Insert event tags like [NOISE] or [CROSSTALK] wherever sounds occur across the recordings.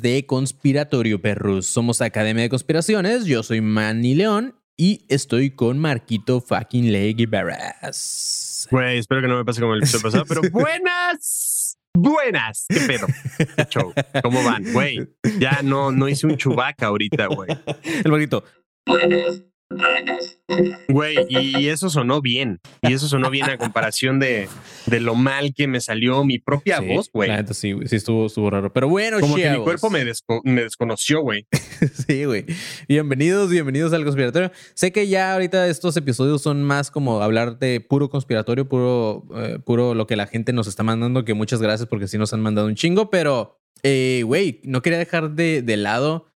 De conspiratorio, perros. Somos Academia de Conspiraciones, yo soy Manny León y estoy con Marquito fucking Leggy Barras. Güey, espero que no me pase como el episodio pasado, pero [LAUGHS] buenas, buenas. ¿Qué pedo? ¿Qué show? ¿Cómo van? Güey, ya no, no hice un chubaca ahorita, güey. El Marquito. Güey, y eso sonó bien. Y eso sonó bien a comparación de, de lo mal que me salió mi propia Sí, voz, güey. La sí, sí estuvo, estuvo raro. Pero bueno, Como que mi cuerpo me, desco- me desconoció, güey. [LAUGHS] Sí, güey. Bienvenidos, bienvenidos al conspiratorio. Sé que ya ahorita estos episodios son más como hablar de puro conspiratorio, puro, eh, puro lo que la gente nos está mandando, que muchas gracias porque sí nos han mandado un chingo, pero, eh, güey, no quería dejar de, de lado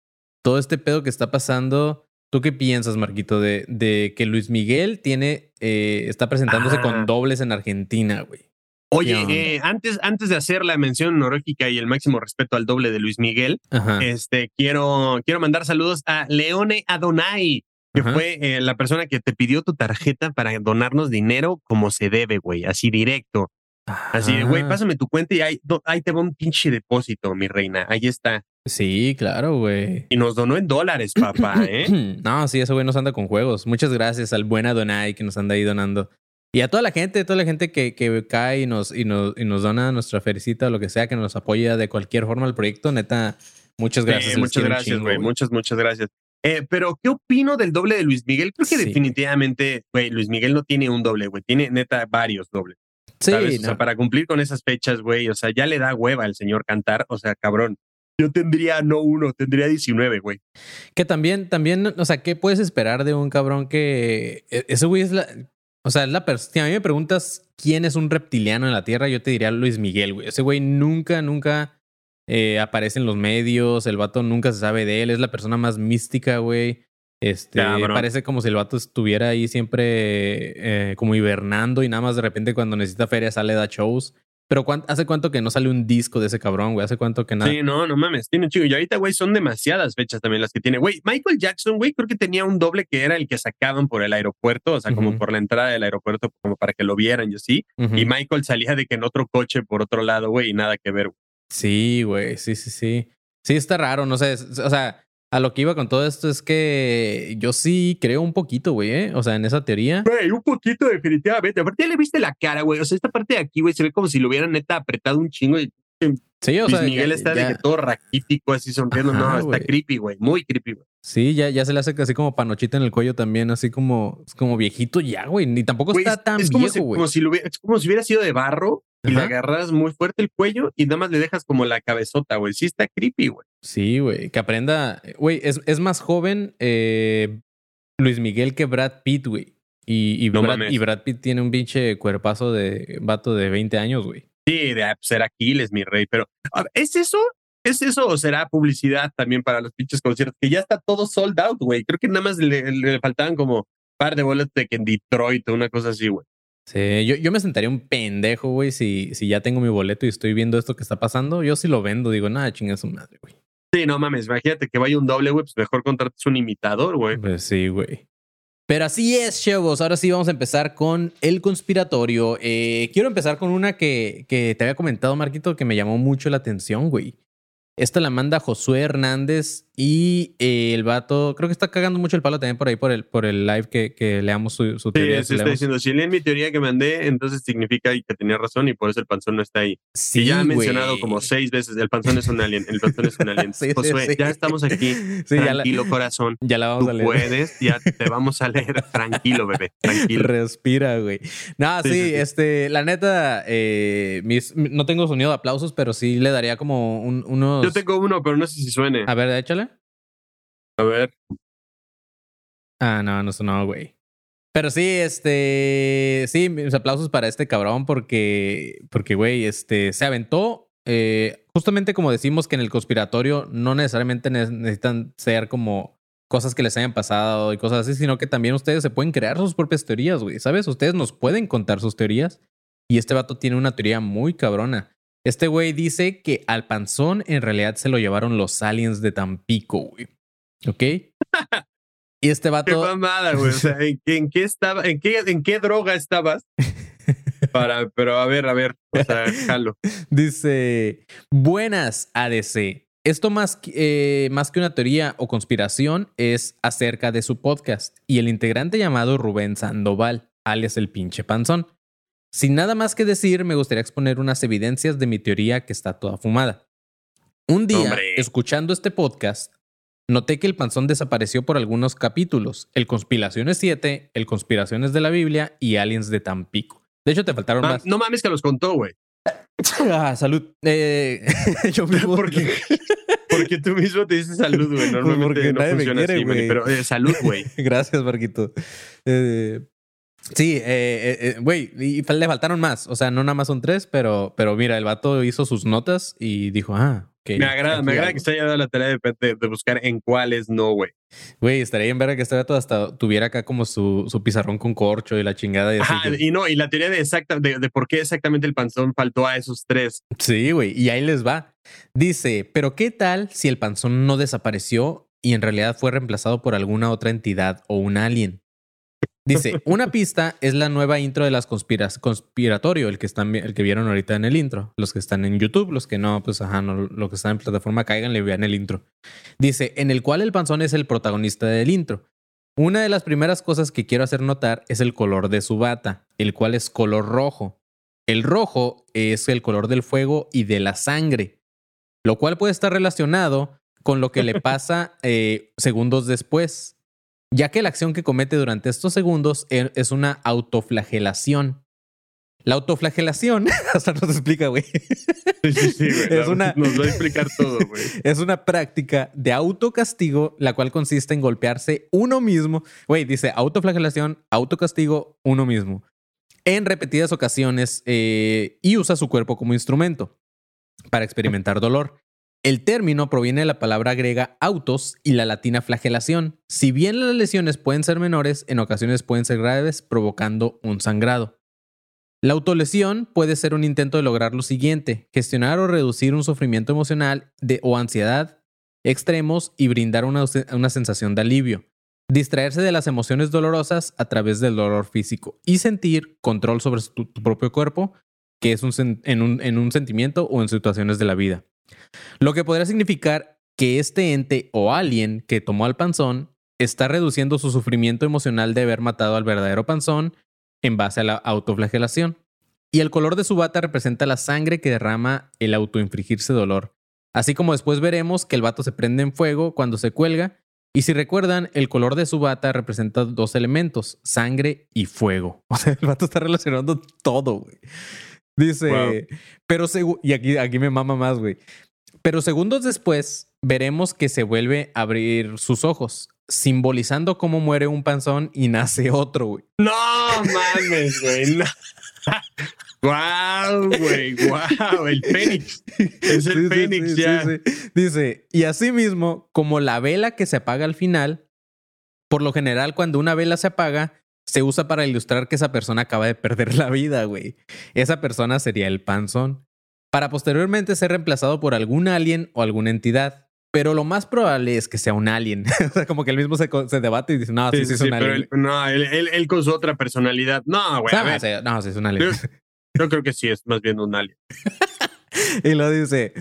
todo este pedo que está pasando. ¿Tú qué piensas, Marquito, de, de que Luis Miguel tiene, eh, está presentándose Ah. con dobles en Argentina, güey? Oye, eh, antes, antes de hacer la mención honorífica y el máximo respeto al doble de Luis Miguel, Ajá. este, quiero, quiero mandar saludos a Leone Adonai, que Ajá. fue eh, la persona que te pidió tu tarjeta para donarnos dinero como se debe, güey, así directo. Así de, güey, pásame tu cuenta y ahí, do- ahí te va un pinche depósito, mi reina. Ahí está. Sí, claro, güey. Y nos donó en dólares, papá, [CLEARS THROAT] ¿eh? No, sí, ese güey nos anda con juegos. Muchas gracias al buen Adonai que nos anda ahí donando. Y a toda la gente, toda la gente que, que cae y nos, y, nos, y nos dona nuestra felicita o lo que sea, que nos apoya de cualquier forma al proyecto, neta, muchas gracias. Muchas gracias, güey. Muchas, muchas gracias. Eh, pero, ¿qué opino del doble de Luis Miguel? Creo que Sí. definitivamente, güey, Luis Miguel no tiene un doble, güey. Tiene neta varios dobles. Sí, ¿sabes? O sea, para cumplir con esas fechas, güey, o sea, ya le da hueva al señor cantar, o sea, cabrón. Yo tendría no uno, tendría 19, güey. Que también, también, o sea, ¿qué puedes esperar de un cabrón que... e- Ese güey es la... O sea, es la persona... Si a mí me preguntas quién es un reptiliano en la Tierra, yo te diría Luis Miguel, güey. Ese güey nunca, nunca eh, aparece en los medios. El vato nunca se sabe de él. Es la persona más mística, güey. Este, Cabrón. parece como si el vato estuviera ahí siempre eh, como hibernando y nada más de repente cuando necesita feria sale da shows. Pero ¿cuán- ¿hace cuánto que no sale un disco de ese cabrón, güey? ¿Hace cuánto que nada? Sí, no, no mames, tiene chico. Y ahorita, güey, son demasiadas fechas también las que tiene. Güey, Michael Jackson, güey, creo que tenía un doble que era el que sacaban por el aeropuerto, o sea, como por la entrada del aeropuerto, como para que lo vieran y así. Ujú. Y Michael salía de que en otro coche por otro lado, güey, y nada que ver. güey. Sí, güey, sí, sí, sí. Sí, está raro, no sé. O sea, a lo que iba con todo esto es que yo sí creo un poquito, güey, ¿eh? O sea, en esa teoría. Güey, un poquito definitivamente. Aparte, ya le viste la cara, güey. O sea, esta parte de aquí, güey, se ve como si lo hubieran neta apretado un chingo y Sí, o Luis sea. Miguel ya- está ya- de que todo raquítico, así sonriendo. no, está creepy, güey. Muy creepy, güey. Sí, ya, ya se le hace así como panochita en el cuello también, así como, como viejito ya, güey. Ni tampoco está es- tan es como si, viejo, güey. como si lo hubiera, es como si hubiera sido de barro y le Ajá. agarras muy fuerte el cuello y nada más le dejas como la cabezota, güey. Sí está creepy, güey. Sí, güey. Que aprenda. Güey, es, es más joven eh, Luis Miguel que Brad Pitt, güey. Y, y, No Brad, mames. y Brad Pitt tiene un pinche cuerpazo de vato de 20 años, güey. Sí, de ah, ser Aquiles, mi rey. Pero, ver, ¿es eso? ¿Es eso o será publicidad también para los pinches conciertos? Que ya está todo sold out, güey. Creo que nada más le, le faltaban como par de boletos de que en Detroit o una cosa así, güey. Sí, yo, yo me sentaría un pendejo, güey, si, si ya tengo mi boleto y estoy viendo esto que está pasando. Yo sí lo vendo, digo, nada, chinga su madre, güey. Sí, no mames, imagínate que vaya un doble, güey, pues mejor contrates un imitador, güey. Pues sí, güey. Pero así es, chavos. Ahora sí vamos a empezar con el conspiratorio. Eh, quiero empezar con una que, que te había comentado, Marquito, que me llamó mucho la atención, güey. Esta la manda Josué Hernández y eh, el vato, creo que está cagando mucho el palo también por ahí por el, por el live que, que leamos su, su Sí, teoría. se está diciendo, si leen mi teoría que mandé, entonces significa que tenía razón y por eso el panzón no está ahí. Sí, y ya güey. mencionado como seis veces, el panzón es un alien, el panzón es un alien. [LAUGHS] Sí, Josué, sí. ya estamos aquí. [LAUGHS] Sí, ya la, tranquilo, corazón. [LAUGHS] ya la vamos Tú a leer. puedes, ya te vamos a leer. Tranquilo, bebé, tranquilo. Respira, güey. No, sí, este, la neta, eh, mis- no tengo sonido de aplausos, pero sí le daría como un- unos. Yo tengo uno, pero no sé si suene. A ver, échale. A ver. Ah, no, no sonó, güey. Pero sí, este, sí, mis aplausos para este cabrón porque, porque, güey, este, se aventó. eh, justamente como decimos que en el conspiratorio no necesariamente ne- necesitan ser como cosas que les hayan pasado y cosas así, sino que también ustedes se pueden crear sus propias teorías, güey, ¿sabes? Ustedes nos pueden contar sus teorías y este vato tiene una teoría muy cabrona. Este güey dice que al panzón en realidad se lo llevaron los aliens de Tampico, güey. ¿Ok? Y este Qué vato. mamada, güey. O sea, [LAUGHS] ¿en, qué- en qué estaba, en qué, en qué droga estabas Para, pero a ver, a ver, o sea, jalo. Dice, buenas ADC. Esto más, eh, más que una teoría o conspiración es acerca de su podcast y el integrante llamado Rubén Sandoval, alias el pinche panzón. Sin nada más que decir, me gustaría exponer unas evidencias de mi teoría que está toda fumada. Un día, Hombre. escuchando este podcast, noté que el panzón desapareció por algunos capítulos, el Conspiraciones 7, el Conspiraciones de la Biblia y Aliens de Tampico. De hecho, te faltaron Ma- más. no mames que los contó, güey. [LAUGHS] Ah, salud. Eh, [LAUGHS] yo mismo. [LAUGHS] Porque, porque tú mismo te dices salud, güey. Normalmente porque no nadie me funciona quiere, así. Pero eh, salud, güey. Gracias, Marquito. Eh, sí, eh, güey, y le faltaron más. O sea, no nada más son tres, pero, pero mira, el vato hizo sus notas y dijo, ah, Me agrada, me agrada que se haya dado la tarea de, de- de buscar en cuáles no, güey. Güey, estaría bien ver que este vato hasta tuviera acá como su, su pizarrón con corcho y la chingada. Y Ajá, y no, y la teoría de exacta, de, de por qué exactamente el panzón faltó a esos tres. Sí, güey, y ahí les va. Dice, pero ¿qué tal si el panzón no desapareció y en realidad fue reemplazado por alguna otra entidad o un alien? Dice, una pista es la nueva intro de las conspiras conspiratorio, el que están el que vieron ahorita en el intro. Los que están en YouTube, los que no, pues ajá, no, los que están en plataforma, cáiganle y vean el intro. Dice, en el cual el panzón es el protagonista del intro. Una de las primeras cosas que quiero hacer notar es el color de su bata, el cual es color rojo. El rojo es el color del fuego y de la sangre, lo cual puede estar relacionado con lo que le [LAUGHS] pasa eh, segundos después, ya que la acción que comete durante estos segundos e- es una autoflagelación. La autoflagelación, [LAUGHS] hasta nos explica, güey, Sí, sí, sí, güey. [LAUGHS] Es una- Nos va a explicar todo, güey. [LAUGHS] es una práctica de autocastigo, la cual consiste en golpearse uno mismo. Güey, dice autoflagelación, autocastigo, uno mismo. En repetidas ocasiones eh, y usa su cuerpo como instrumento para experimentar dolor. El término proviene de la palabra griega autos y la latina flagelación. Si bien las lesiones pueden ser menores, en ocasiones pueden ser graves, provocando un sangrado. La autolesión puede ser un intento de lograr lo siguiente, gestionar o reducir un sufrimiento emocional o ansiedad extremos y brindar una, una sensación de alivio. Distraerse de las emociones dolorosas a través del dolor físico y sentir control sobre tu, propio cuerpo, que es un, en un sentimiento o en situaciones de la vida. Lo que podría significar que este ente o alien que tomó al panzón está reduciendo su sufrimiento emocional de haber matado al verdadero panzón en base a la autoflagelación. Y el color de su bata representa la sangre que derrama el autoinfligirse dolor. Así como después veremos que el vato se prende en fuego cuando se cuelga. Y si recuerdan, el color de su bata representa dos elementos, sangre y fuego. [LAUGHS] O sea, el vato está relacionando todo, güey. Dice, Wow. pero y aquí, aquí me mama más, güey. Pero segundos después veremos que se vuelve a abrir sus ojos, simbolizando cómo muere un panzón y nace otro, güey. No mames, güey. No. [LAUGHS] Guau, güey, guau, el Fénix. Es el Sí, sí, Fénix sí, ya. sí, sí. Dice, y asimismo, como la vela que se apaga al final, por lo general cuando una vela se apaga, se usa para ilustrar que esa persona acaba de perder la vida, güey. Esa persona sería el panzón, para posteriormente ser reemplazado por algún alien o alguna entidad. Pero lo más probable es que sea un alien. [LAUGHS] o sea, como que él mismo se, debate y dice, no, sí, sí, es sí, un pero alien. él, no, él, él- él con su otra personalidad. No, güey, a ver. no, sí, es un alien. Yo, yo creo que sí es más bien un alien. [LAUGHS] Y lo dice,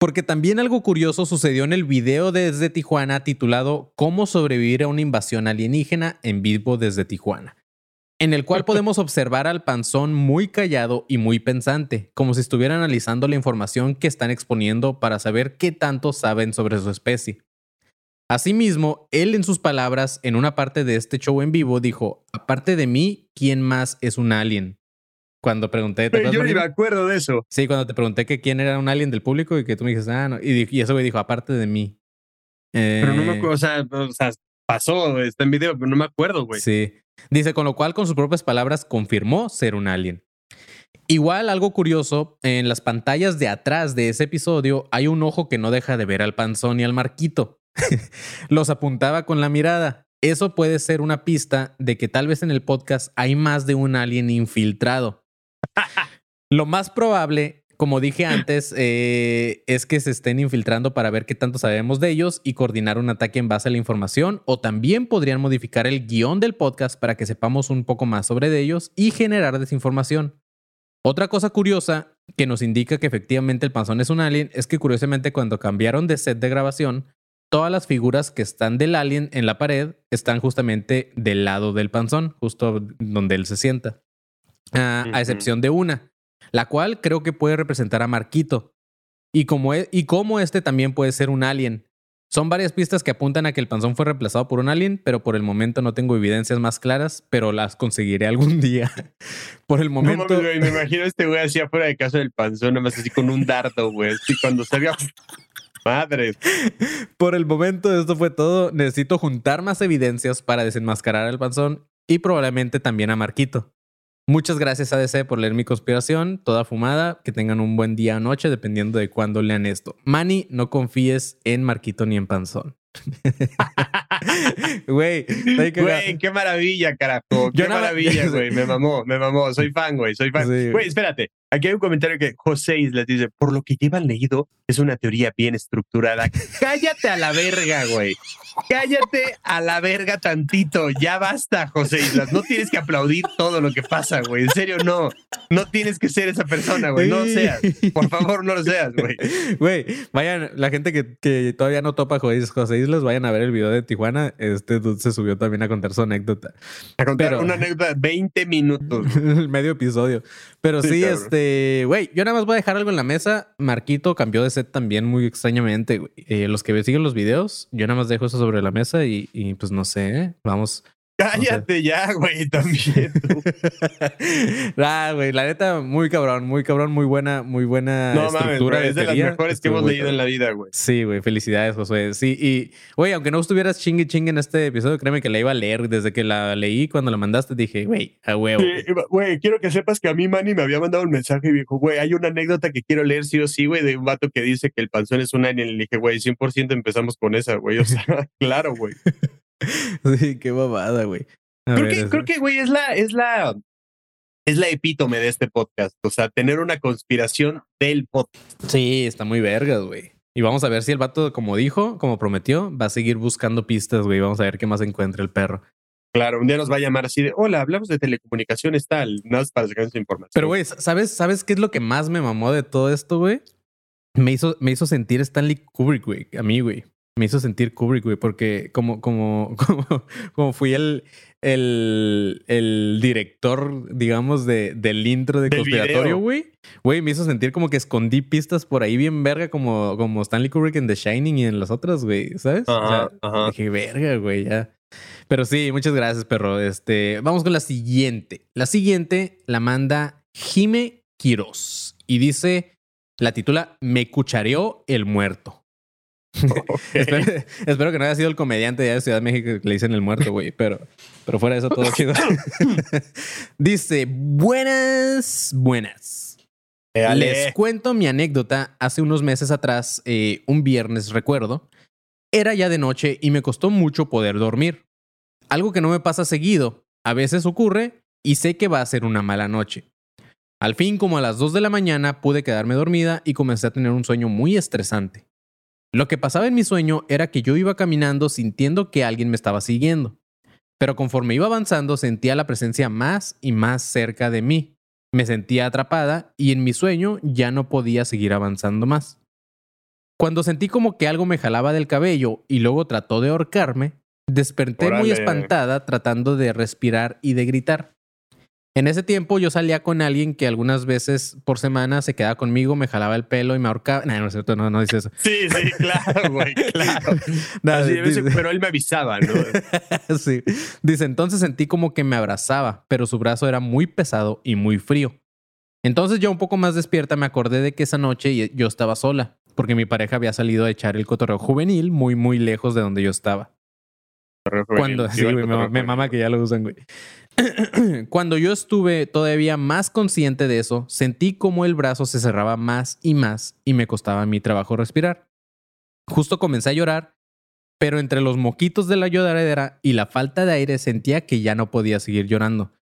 porque también algo curioso sucedió en el video desde Tijuana titulado Cómo sobrevivir a una invasión alienígena en vivo desde Tijuana, en el cual [LAUGHS] podemos observar al panzón muy callado y muy pensante, como si estuviera analizando la información que están exponiendo para saber qué tanto saben sobre su especie. Asimismo, él en sus palabras, en una parte de este show en vivo, dijo, aparte de mí, ¿quién más es un alien? Cuando pregunté, ¿te Pero yo ni me acuerdo de eso. Sí, cuando te pregunté que quién era un alien del público y que tú me dijiste, ah, no. Y, y ese güey dijo, aparte de mí. Pero no me Eh, acuerdo, o sea, o sea, pasó, está en video, pero no me acuerdo, güey. Sí. Dice, con lo cual, con sus propias palabras, confirmó ser un alien. Igual, algo curioso, en las pantallas de atrás de ese episodio hay un ojo que no deja de ver al panzón y al marquito. [LAUGHS] Los apuntaba con la mirada. Eso puede ser una pista de que tal vez en el podcast hay más de un alien infiltrado. Lo más probable, como dije antes, eh, es que se estén infiltrando para ver qué tanto sabemos de ellos y coordinar un ataque en base a la información, o también podrían modificar el guion del podcast para que sepamos un poco más sobre ellos y generar desinformación. Otra cosa curiosa que nos indica que efectivamente el panzón es un alien es que curiosamente cuando cambiaron de set de grabación, todas las figuras que están del alien en la pared están justamente del lado del panzón, justo donde él se sienta. Ah, a excepción de una, la cual creo que puede representar a Marquito. Y como, e- y como este también puede ser un alien. Son varias pistas que apuntan a que el panzón fue reemplazado por un alien, pero por el momento no tengo evidencias más claras, pero las conseguiré algún [LAUGHS] día. por el No momento... mames, güey, me imagino este güey así afuera de casa del panzón, nada más así con un dardo, güey. Así cuando salga. [LAUGHS] Madre. Por el momento, esto fue todo. Necesito juntar más evidencias para desenmascarar al panzón y probablemente también a Marquito. Muchas gracias ADC por leer mi conspiración, toda fumada. Que tengan un buen día o noche, dependiendo de cuándo lean esto. Manny, no confíes en Marquito ni en Panzón. [LAUGHS] Güey. Güey, qué maravilla, carajo. Qué maravilla, güey. Me mamó, me mamó. Soy fan, güey. Soy fan. Güey, espérate. Aquí hay un comentario que José Islas dice: Por lo que llevan leído, es una teoría bien estructurada. Cállate a la verga, güey. Cállate a la verga tantito. Ya basta, José Islas. No tienes que aplaudir todo lo que pasa, güey. En serio, no. No tienes que ser esa persona, güey. No lo seas. Por favor, no lo seas, güey. Güey, vayan, la gente que, que todavía no topa José José Islas, vayan a ver el video de Tijuana. Este dude se subió también a contar su anécdota. A contar Pero- una anécdota, 20 minutos. [LAUGHS] el medio episodio. Pero Sí, este, güey, yo nada más voy a dejar algo en la mesa. Marquito cambió de set también muy extrañamente. Eh, los que siguen los videos, yo nada más dejo eso sobre la mesa y, y, pues no sé, ¿eh? vamos. Cállate ya, güey, [LAUGHS] también. tú. [LAUGHS] ah, güey, la neta, muy cabrón, muy cabrón, muy buena, muy buena No mames, estructura güey, es de las mejores que hemos leído en la vida, güey. Sí, güey, felicidades, Josué. Sí, y, güey, aunque no estuvieras chingue chingue en este episodio, créeme que la iba a leer. Desde que la leí, cuando la mandaste, dije, güey, a huevo. Sí, Güey, quiero que sepas que a mí Manny me había mandado un mensaje y dijo, güey, hay una anécdota que quiero leer sí o sí, güey, de un vato que dice que el panzón es un alien. Y le dije, güey, 100% empezamos con esa, güey. O sea, [LAUGHS] claro, güey. [LAUGHS] Sí, qué babada, güey. Creo ver, que, creo que, güey, es la, es la, es la epítome de este podcast. O sea, tener una conspiración del podcast. Sí, está muy vergas, güey. Y vamos a ver si el vato, como dijo, como prometió, va a seguir buscando pistas, güey. Vamos a ver qué más encuentra el perro. Claro, un día nos va a llamar así de, hola, hablamos de telecomunicaciones tal, nada más para sacar esa información. Pero, güey, ¿sabes, ¿sabes qué es lo que más me mamó de todo esto, güey? Me hizo, me hizo sentir Stanley Kubrick, güey. A mí, güey. Me hizo sentir Kubrick, güey, porque como, como, [LAUGHS] como, como fui el, el, el director, digamos, de, del intro de Del conspiratorio, güey. Güey, me hizo sentir como que escondí pistas por ahí bien verga, como, como Stanley Kubrick en The Shining y en las otras, güey, ¿sabes? O sea, Ajá, ajá. Dije, verga, güey, ya. Pero sí, muchas gracias, perro. Este, vamos con la siguiente. La siguiente la manda Jime Quiroz y dice, la titula Me cuchareó el muerto. Espero, espero que no haya sido el comediante de Ciudad de México que le dicen el muerto, güey, pero, pero fuera de eso todo chido. [COUGHS] dice, buenas, buenas. Eh, Les cuento mi anécdota. Hace unos meses atrás, eh, un viernes recuerdo, era ya de noche y me costó mucho poder dormir. Algo que no me pasa seguido. A veces ocurre y sé que va a ser una mala noche. Al fin, como a las 2 de la mañana, pude quedarme dormida y comencé a tener un sueño muy estresante. Lo que pasaba en mi sueño era que yo iba caminando sintiendo que alguien me estaba siguiendo. Pero conforme iba avanzando sentía la presencia más y más cerca de mí. Me sentía atrapada y en mi sueño ya no podía seguir avanzando más. Cuando sentí como que algo me jalaba del cabello y luego trató de ahorcarme, desperté muy espantada tratando de respirar y de gritar. En ese tiempo yo salía con alguien que algunas veces por semana se quedaba conmigo, me jalaba el pelo y me ahorcaba. No, no es cierto, no, no dice eso. Sí, sí, [LAUGHS] claro, güey, claro. No, Así pero él me avisaba, ¿no? [LAUGHS] sí. Dice, entonces sentí como que me abrazaba, pero su brazo era muy pesado y muy frío. Entonces yo un poco más despierta me acordé de que esa noche yo estaba sola, porque mi pareja había salido a echar el cotorreo juvenil muy, muy lejos de donde yo estaba. Cuando, sí, güey, me, me mama que ya lo usan, güey. [CLEARS THROAT] Cuando yo estuve todavía más consciente de eso, sentí como el brazo se cerraba más y más y me costaba mi trabajo respirar. Justo comencé a llorar, pero entre los moquitos de la lloradera y la falta de aire sentía que ya no podía seguir llorando.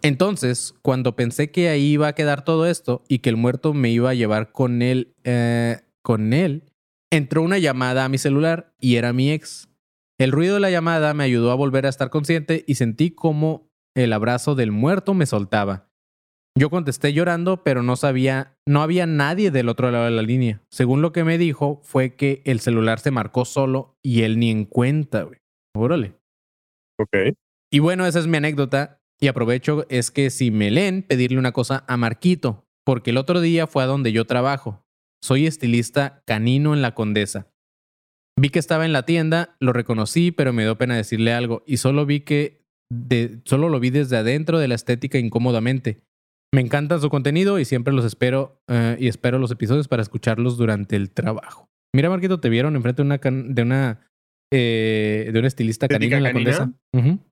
Entonces, cuando pensé que ahí iba a quedar todo esto y que el muerto me iba a llevar con él, eh, con él, entró una llamada a mi celular y era mi ex. El ruido de la llamada me ayudó a volver a estar consciente y sentí como el abrazo del muerto me soltaba. Yo contesté llorando, pero no sabía, no había nadie del otro lado de la línea. Según lo que me dijo, fue que el celular se marcó solo y él ni en cuenta, güey. Órale. Ok. Y bueno, esa es mi anécdota. Y aprovecho es que si me leen, pedirle una cosa a Marquito, porque el otro día fue a donde yo trabajo. Soy estilista canino en la Condesa. Vi que estaba en la tienda, lo reconocí, pero me dio pena decirle algo y solo vi que de, solo lo vi desde adentro de la estética incómodamente. Me encanta su contenido y siempre los espero eh, y espero los episodios para escucharlos durante el trabajo. Mira, Marquito, te vieron enfrente de una can- de una eh, de un estilista ¿Estética canino en la canina? Condesa.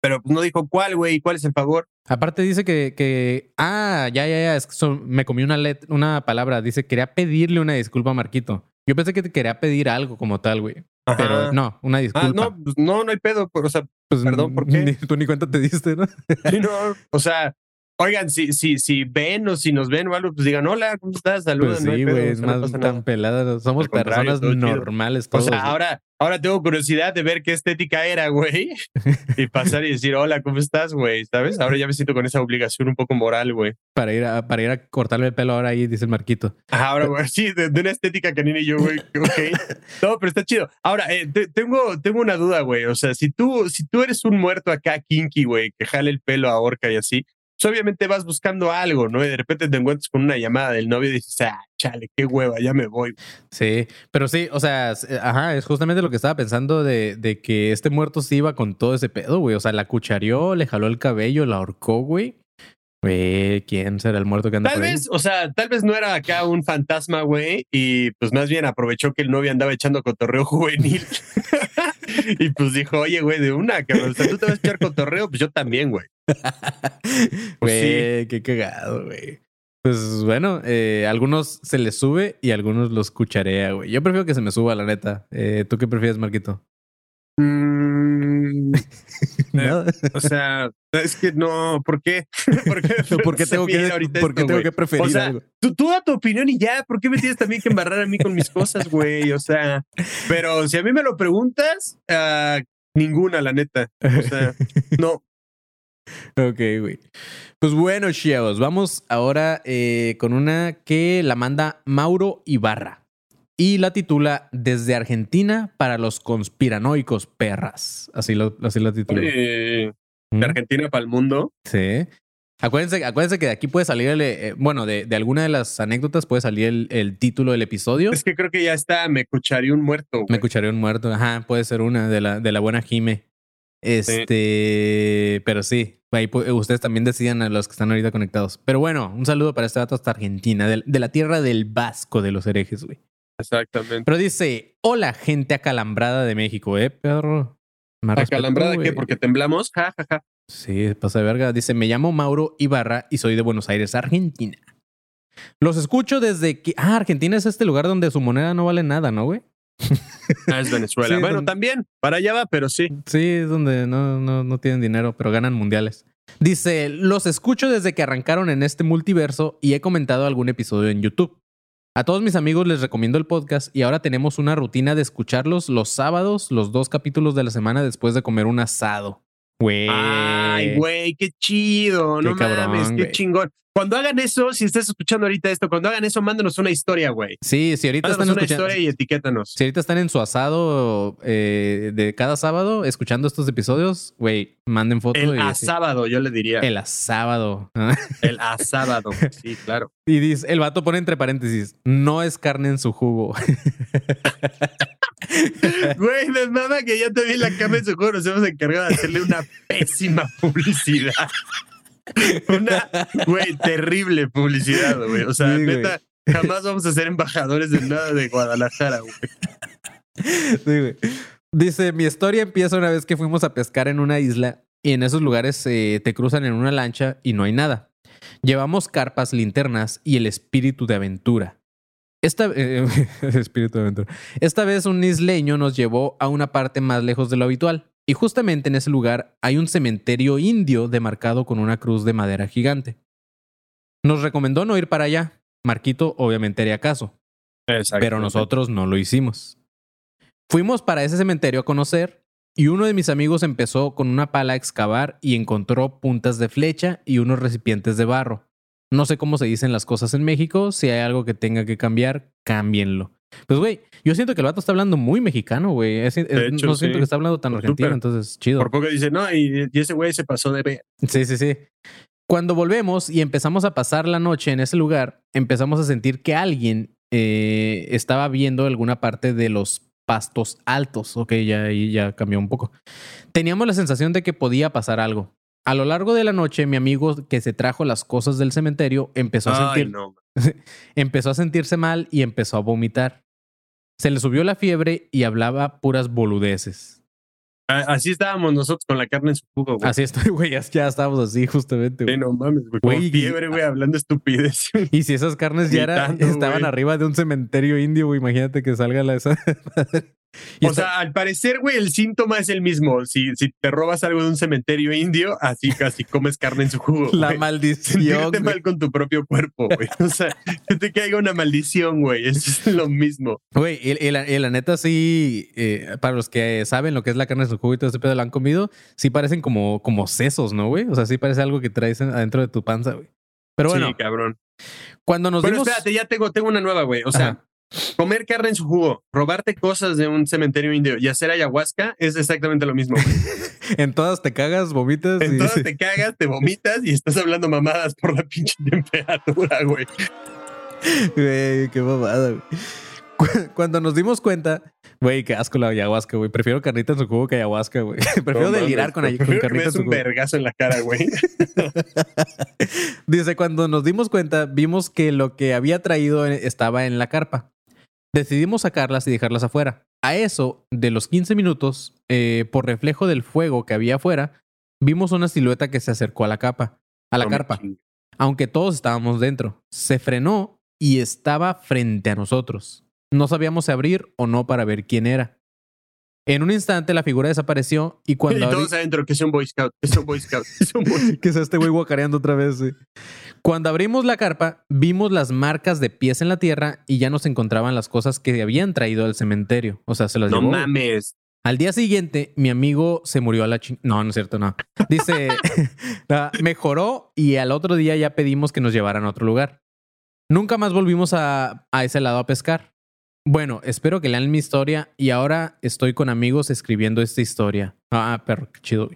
Pero no dijo cuál, güey, cuál es el favor. Aparte dice que, que ah, ya, ya, ya, es que son- me comí una let- una palabra. Dice, quería pedirle una disculpa a Marquito. Yo pensé que te quería pedir algo como tal, güey. Pero no, una disculpa. Ah, no, pues no, no hay pedo. pero, O sea, Pues, perdón, ¿por qué? ni- tú ni cuenta te diste, ¿no? sí, no, o sea, oigan, si, si, si ven o si nos ven o algo, pues digan, hola, ¿cómo estás? Saludan, Pues no sí, güey, o es sea, no más tan pelada. Somos Al personas todo normales O todos. sea, güey. ahora, ahora tengo curiosidad de ver qué estética era, güey. Y pasar y decir, hola, ¿cómo estás, güey? ¿Sabes? Ahora ya me siento con esa obligación un poco moral, güey. para ir a, para ir a cortarle el pelo ahora ahí, dice el Marquito. Ajá, Ahora, güey, sí, de, de una estética canina y yo, güey, [LAUGHS] ok. No, pero está chido. Ahora, eh, te- tengo, tengo una duda, güey. O sea, si tú, si tú eres un muerto acá kinky, güey, que jale el pelo a orca y así, pues obviamente vas buscando algo, ¿no? Y de repente te encuentras con una llamada del novio y dices, ah, chale, qué hueva, ya me voy. Sí, pero sí, o sea, s- ajá, es justamente lo que estaba pensando de, de que este muerto sí iba con todo ese pedo, güey. O sea, la cuchareó, le jaló el cabello, la ahorcó, güey. Güey, ¿quién será el muerto que anda Tal por ahí? vez, o sea, tal vez no era acá un fantasma, güey, y pues más bien aprovechó que el novio andaba echando cotorreo [LAUGHS] juvenil. [LAUGHS] y pues dijo, oye, güey, de una, cabrón, o sea, tú te vas a echar cotorreo, pues yo también, güey. [LAUGHS] Pues Güey, qué cagado, güey. Pues bueno, eh, algunos se les sube y algunos los cucharea, güey. Yo prefiero que se me suba, la neta. Eh, ¿Tú qué prefieres, Marquito? Mm, [LAUGHS] Nada. o sea, [LAUGHS] es que no, ¿por qué? [LAUGHS] ¿Por qué, [LAUGHS] ¿Por qué tengo que, por qué esto, tengo que preferir O sea, algo? Tú, tú da tu opinión y ya, ¿por qué me tienes también que embarrar a mí con mis cosas, güey? O sea, pero si a mí me lo preguntas, ah, ninguna, la neta. O sea, no. Ok, güey. Pues bueno, chavos, vamos ahora eh, con una que la manda Mauro Ibarra y la titula Desde Argentina para los conspiranoicos perras. Así lo, así la titula. Eh. De Argentina para el mundo. Sí. Acuérdense, acuérdense que de aquí puede salir, el, eh, bueno, de, de alguna de las anécdotas puede salir el, el título del episodio. Es que creo que ya está, me escucharía un muerto. Me güey. escucharé un muerto. Ajá, puede ser una de la, de la buena Jime. Este, pero sí, ahí pu- ustedes también decidan a los que están ahorita conectados. Pero bueno, un saludo para este dato hasta Argentina, de, de la tierra del Vasco de los herejes, güey. Exactamente. Pero dice, hola gente acalambrada de México, ¿eh, perro? ¿Acalambrada qué? Porque temblamos. Ja, ja, ja. Sí, pasa de verga. Dice, me llamo Mauro Ibarra y soy de Buenos Aires, Argentina. Los escucho desde que... Ah, Argentina es este lugar donde su moneda no vale nada, ¿no, güey? Ah, es Venezuela. [LAUGHS] Sí, bueno, también, para allá va, pero sí. Sí, es donde no, no, no tienen dinero, pero ganan mundiales. Dice, los escucho desde que arrancaron en este multiverso y he comentado algún episodio en YouTube. A todos mis amigos les recomiendo el podcast y ahora tenemos una rutina de escucharlos los sábados, los dos capítulos de la semana después de comer un asado. Güey. Ay, güey, qué chido. No cabrón, mames, qué chingón. Cuando hagan eso, si estás escuchando ahorita esto, cuando hagan eso, mándanos una historia, güey. Sí, si ahorita Mándanos están una escuchando... historia y etiquétanos. Si ahorita están en su asado eh, de cada sábado escuchando estos episodios, güey, manden fotos. El y así. asábado, yo le diría. El asábado. [LAUGHS] El asábado. Sí, claro. Y dice, el vato pone entre paréntesis, no es carne en su jugo. [LAUGHS] Güey, me mama que ya también la cama en su juego nos hemos encargado de hacerle una pésima publicidad. [LAUGHS] Una, güey, terrible publicidad, güey. O sea, Sí, neta, jamás vamos a ser embajadores de nada de Guadalajara, güey. Sí, güey. Dice, mi historia empieza una vez que fuimos a pescar en una isla y en esos lugares eh, te cruzan en una lancha y no hay nada. Llevamos carpas, linternas y el espíritu de aventura. Esta, eh, [LAUGHS] el espíritu de aventura. Esta vez un isleño nos llevó a una parte más lejos de lo habitual y justamente en ese lugar hay un cementerio indio demarcado con una cruz de madera gigante. Nos recomendó no ir para allá. Marquito obviamente haría caso pero nosotros no lo hicimos. Fuimos para ese cementerio a conocer y uno de mis amigos empezó con una pala a excavar y encontró puntas de flecha y unos recipientes de barro. No sé cómo se dicen las cosas en México. Si hay algo que tenga que cambiar, cámbienlo. Pues, güey, yo siento que el vato está hablando muy mexicano, güey. no siento que está hablando tan argentino, entonces chido. Por poco dice, no, y, ese güey se pasó de ver. Sí, sí, sí. Cuando volvemos y empezamos a pasar la noche en ese lugar, empezamos a sentir que alguien eh, estaba viendo alguna parte de los pastos altos. Ok, ya ahí ya cambió un poco. Teníamos la sensación de que podía pasar algo. A lo largo de la noche, mi amigo que se trajo las cosas del cementerio empezó a sentir, [LAUGHS] empezó a sentirse mal y empezó a vomitar. Se le subió la fiebre y hablaba puras boludeces. Así estábamos nosotros con la carne en su jugo, güey. Así estoy, [LAUGHS] güey. Ya, estábamos así, justamente. Güey. no mames, güey. fiebre, güey, hablando estupidez. [LAUGHS] Y si esas carnes ya estaban arriba de un cementerio indio, güey, imagínate que salga la esa. O sea, al parecer, güey, el síntoma es el mismo. Si, si te robas algo de un cementerio indio, así casi comes carne en su jugo. La maldición. Sentirte mal con tu propio cuerpo, güey. O sea, que te caiga una maldición, güey. Es lo mismo. Güey, y, la, neta, sí, eh, para los que saben lo que es la carne en su jugo y todo ese pedo lo han comido, sí parecen como, como sesos, ¿no, güey? O sea, sí parece algo que traes adentro de tu panza, güey. Pero bueno. Sí, cabrón. Cuando nos Pero espérate, ya tengo, tengo una nueva, güey. O sea, Comer carne en su jugo, robarte cosas de un cementerio indio y hacer ayahuasca es exactamente lo mismo. [LAUGHS] en todas te cagas, vomitas. En todas te cagas, te vomitas y estás hablando mamadas por la pinche temperatura, güey. Güey, qué mamada, güey. Cuando nos dimos cuenta, güey, qué asco la ayahuasca, güey. Prefiero carnita en su jugo que ayahuasca, güey. [LAUGHS] Prefiero delirar con, con carnita en su jugo. un vergazo en la cara, güey. [LAUGHS] Dice, cuando nos dimos cuenta, vimos que lo que había traído estaba en la carpa. Decidimos sacarlas y dejarlas afuera. A eso, de los 15 minutos, eh, por reflejo del fuego que había afuera, vimos una silueta que se acercó a la capa, a la carpa. Aunque todos estábamos dentro. Se frenó y estaba frente a nosotros. No sabíamos si abrir o no para ver quién era. En un instante la figura desapareció y cuando... Y todos adentro, que es un Boy Scout, es un Boy Scout, es un Boy [LAUGHS] que es este güey guacareando otra vez. Cuando abrimos la carpa, vimos las marcas de pies en la tierra y ya nos encontraban las cosas que habían traído al cementerio. O sea, se las No mames. Al día siguiente, mi amigo se murió a la ching... No, no es cierto, no. Dice, [LAUGHS] mejoró y al otro día ya pedimos que nos llevaran a otro lugar. Nunca más volvimos a, a ese lado a pescar. Bueno, espero que lean mi historia y ahora estoy con amigos escribiendo esta historia. Ah, perro, qué chido.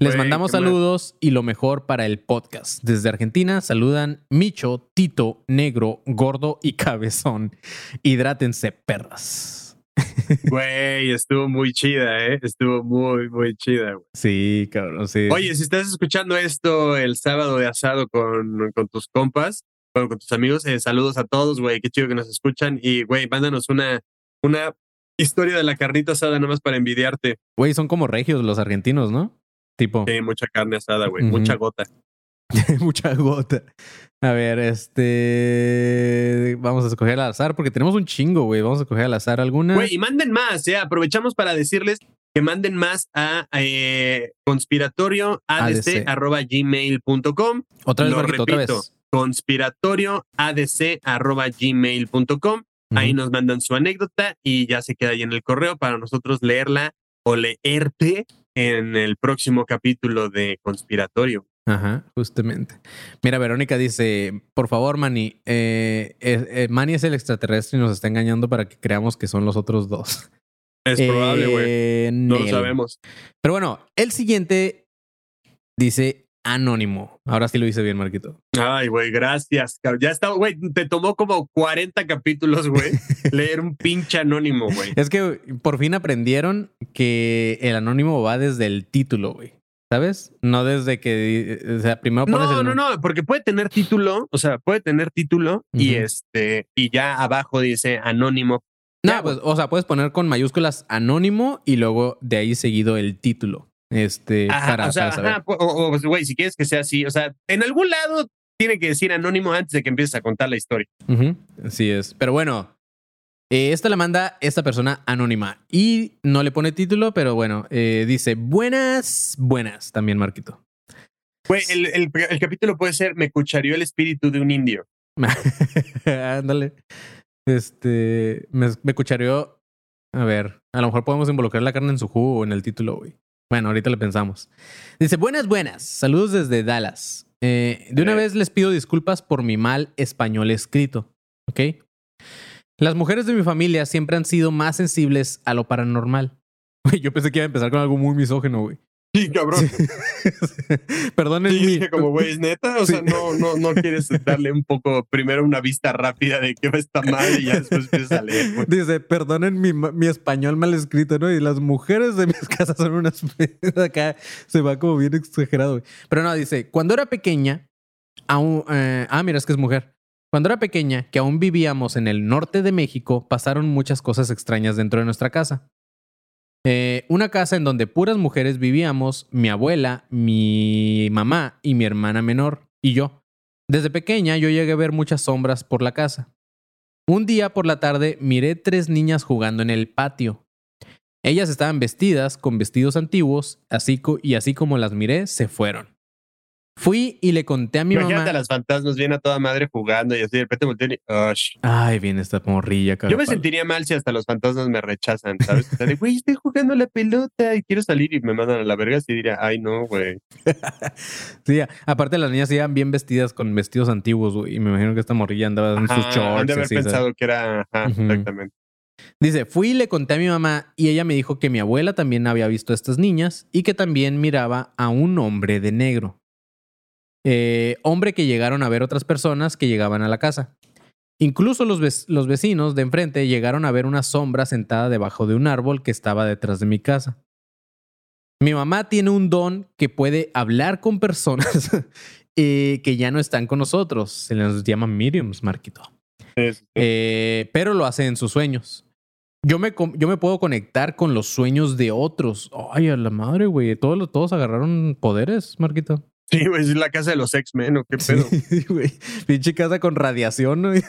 Les mandamos saludos y lo mejor para el podcast. Desde Argentina saludan Micho, Tito, Negro, Gordo y Cabezón. Hidrátense, perras. [LAUGHS] Güey, estuvo muy chida, ¿eh? Estuvo muy, muy chida, güey. Sí, cabrón, sí. Oye, si estás escuchando esto el sábado de asado con, con tus compas, con tus amigos. Eh, saludos a todos, güey. Qué chido que nos escuchan. Y, güey, mándanos una, una historia de la carnita asada nomás para envidiarte. Güey, son como regios los argentinos, ¿no? Tipo. Sí, mucha carne asada, güey. Mucha gota. [LAUGHS] mucha gota. A ver, este. Vamos a escoger al azar porque tenemos un chingo, güey. Vamos a escoger al azar alguna. Güey, y manden más, ¿eh? Aprovechamos para decirles que manden más a eh, conspiratorioadc.gmail.com. Otra vez, Marquito, otra vez conspiratorioadc.gmail.com. Ahí nos mandan su anécdota y ya se queda ahí en el correo para nosotros leerla o leerte en el próximo capítulo de Conspiratorio. Ajá, justamente. Mira, Verónica dice, por favor, Manny, eh, eh, eh Manny es el extraterrestre y nos está engañando para que creamos que son los otros dos. Es probable, güey. Eh, no lo sabemos. Pero bueno, el siguiente dice, anónimo. Ahora sí lo hice bien, Marquito. Ay, güey, gracias. Ya está, güey, te tomó como 40 capítulos, güey, [LAUGHS] leer un pinche anónimo, güey. Es que por fin aprendieron que el anónimo va desde el título, güey. ¿Sabes? No desde que, o sea, primero pones no, el... No, no, porque puede tener título, o sea, puede tener título y este, y ya abajo dice anónimo. No, pues, o sea, puedes poner con mayúsculas anónimo y luego de ahí seguido el título. Este, para, o sea, o, pues, güey, si quieres que sea así, o sea, en algún lado tiene que decir anónimo antes de que empieces a contar la historia. Así es. Pero bueno, eh, esta la manda esta persona anónima y no le pone título, pero bueno, eh, dice buenas, buenas también, Marquito. Güey, el, el, capítulo puede ser Me cucharió el espíritu de un indio. [LAUGHS] Ándale. este, me, me cuchareó. A ver, A lo mejor podemos involucrar la carne en su jugo o en el título, güey. Bueno, ahorita le pensamos. Dice, buenas, buenas. Saludos desde Dallas. Eh, de una vez les pido disculpas por mi mal español escrito. ¿Ok? Las mujeres de mi familia siempre han sido más sensibles a lo paranormal. [LAUGHS] Yo pensé que iba a empezar con algo muy misógeno, güey. Sí, cabrón. Perdonen Sí, [LAUGHS] dije como, güey, ¿es neta? O sea, no, no, no quieres darle un poco, primero una vista rápida de qué va esta madre y ya después empiezas a leer. Dice, perdonen mi, mi español mal escrito, ¿no? Y las mujeres de mis [LAUGHS] casas son unas... [LAUGHS] Acá se va como bien exagerado, güey. Pero no, dice, cuando era pequeña, aún... eh, ah, mira, es que es mujer. Cuando era pequeña, que aún vivíamos en el norte de México, pasaron muchas cosas extrañas dentro de nuestra casa. Eh, una casa en donde puras mujeres vivíamos, mi abuela, mi mamá y mi hermana menor y yo. Desde pequeña yo llegué a ver muchas sombras por la casa. Un día por la tarde miré tres niñas jugando en el patio. Ellas estaban vestidas con vestidos antiguos, así y así como las miré, se fueron. Fui y le conté a mi Imagínate mamá. a las fantasmas bien a toda madre jugando y así de repente voltean y. Ay, viene esta morrilla, Yo me cabrón. sentiría mal si hasta los fantasmas me rechazan, ¿sabes? O sea, de, güey, estoy jugando la pelota y quiero salir y me mandan a la verga. Y diría, ay, no, güey. [LAUGHS] Sí, aparte las niñas iban bien vestidas con vestidos antiguos, güey. Y me imagino que esta morrilla andaba en sus Ajá, shorts. de haber así, ¿sabes? pensado que era. Ajá, exactamente. Dice, fui y le conté a mi mamá y ella me dijo que mi abuela también había visto a estas niñas y que también miraba a un hombre de negro. Eh, hombre que llegaron a ver otras personas que llegaban a la casa. Incluso los, los vecinos de enfrente llegaron a ver una sombra sentada debajo de un árbol que estaba detrás de mi casa. Mi mamá tiene un don que puede hablar con personas [LAUGHS] eh, que ya no están con nosotros. Se les llama mediums, Marquito. Eh, pero lo hace en sus sueños. Yo me, yo me puedo conectar con los sueños de otros. Ay, a la madre, güey. Todos, todos agarraron poderes, Marquito. Sí, güey, es la casa de los X-Men, ¿o qué pedo? Sí, [LAUGHS] güey. Pinche casa con radiación, ¿no? [LAUGHS]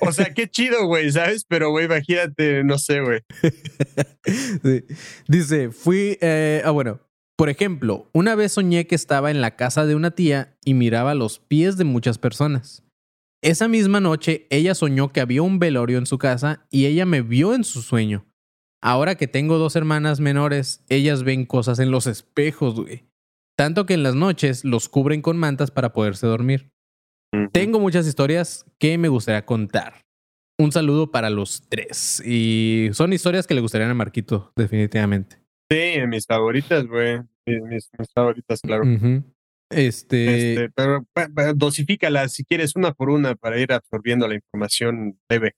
O sea, qué chido, güey, ¿sabes? Pero, güey, imagínate, no sé, güey. [LAUGHS] Sí. Dice, fui... eh, ah, bueno. Por ejemplo, una vez soñé que estaba en la casa de una tía y miraba los pies de muchas personas. Esa misma noche, ella soñó que había un velorio en su casa y ella me vio en su sueño. Ahora que tengo dos hermanas menores, ellas ven cosas en los espejos, güey. Tanto que en las noches los cubren con mantas para poderse dormir. Tengo muchas historias que me gustaría contar. Un saludo para los tres. Y son historias que le gustarían a Marquito, definitivamente. Sí, mis favoritas, güey. Mis, favoritas, claro. Este, Este, pero pa- pa- dosifícalas si quieres una por una para ir absorbiendo la información leve.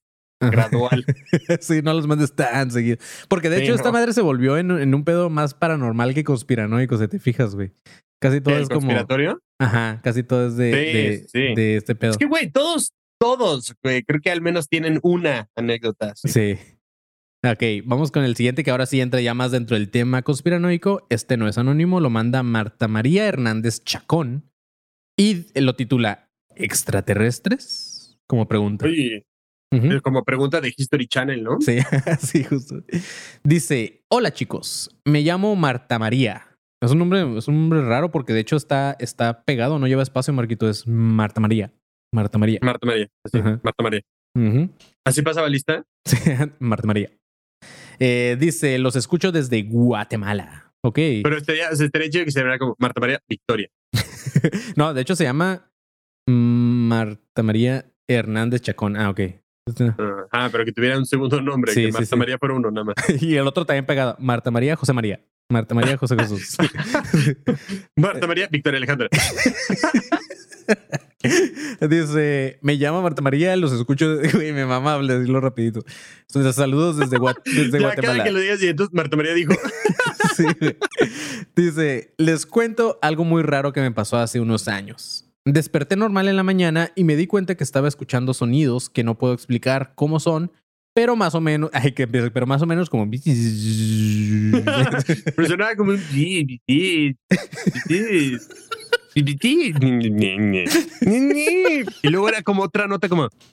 Gradual. [LAUGHS] sí, no los mandes tan seguido. Porque de Sí, hecho, esta madre se volvió en, en un pedo más paranormal que conspiranoico, si te fijas, güey. Casi todo ¿El es como. conspiratorio? Ajá, casi todo es de, Sí, de, sí. de este pedo. Es que, güey, todos, todos, güey, creo que al menos tienen una anécdota. Sí. Ok, vamos con el siguiente que ahora sí entra ya más dentro del tema conspiranoico. Este no es anónimo, lo manda Marta María Hernández Chacón y lo titula ¿Extraterrestres? Como pregunta. Oye, Como pregunta de History Channel, ¿no? Sí, [LAUGHS] sí, justo. Dice, hola chicos, me llamo Marta María. Es un nombre, es un nombre raro porque de hecho está, está pegado, no lleva espacio, Marquito, es Marta María. Marta María. Marta María. Así. Marta María. ¿Así pasaba lista? [LAUGHS] Sí, Marta María. Eh, dice, los escucho desde Guatemala. Ok. Pero estaría, estaría chido que se llamara como Marta María Victoria. [LAUGHS] no, de hecho se llama mm, Marta María Hernández Chacón. Ah, ok. Ah, pero que tuviera un segundo nombre, Sí, que Marta sí. María fuera uno nada más. [LAUGHS] y el otro también pegado. Marta María José María. Marta María [LAUGHS] José Jesús. Marta María Victoria Alejandra. [LAUGHS] Dice, me llamo Marta María, los escucho, güey, me mamá habla, decirlo rapidito. Entonces, saludos desde, Gua- desde ya, Guatemala. cada que lo digas y entonces Marta María dijo, Sí. Dice, les cuento algo muy raro que me pasó hace unos años. Desperté normal en la mañana y me di cuenta que estaba escuchando sonidos que no puedo explicar cómo son, pero más o menos, [LAUGHS] ay, que pero más o menos como... [LAUGHS] pero como un... Y luego era como otra nota como... [LAUGHS]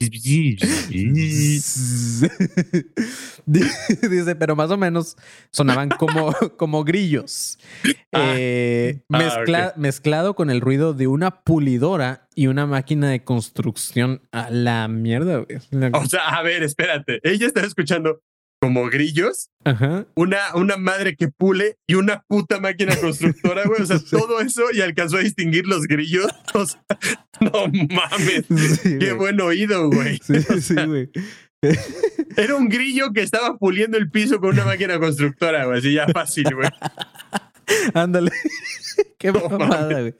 Dice, pero más o menos sonaban como, [LAUGHS] como grillos. Ah. Eh, Ah, mezcla- Mezclado con el ruido de una pulidora y una máquina de construcción. A la mierda, güey. O sea, a ver, espérate. Ella estaba escuchando... como grillos, Ajá. una, una madre que pule y una puta máquina constructora, güey. O sea, [LAUGHS] todo eso y alcanzó a distinguir los grillos. [LAUGHS] O sea, no mames. Sí, Qué güey. buen oído, güey. Sí, sí, güey. [LAUGHS] Era un grillo que estaba puliendo el piso con una máquina constructora, güey. Así ya fácil, güey. Ándale. Qué mamada, güey.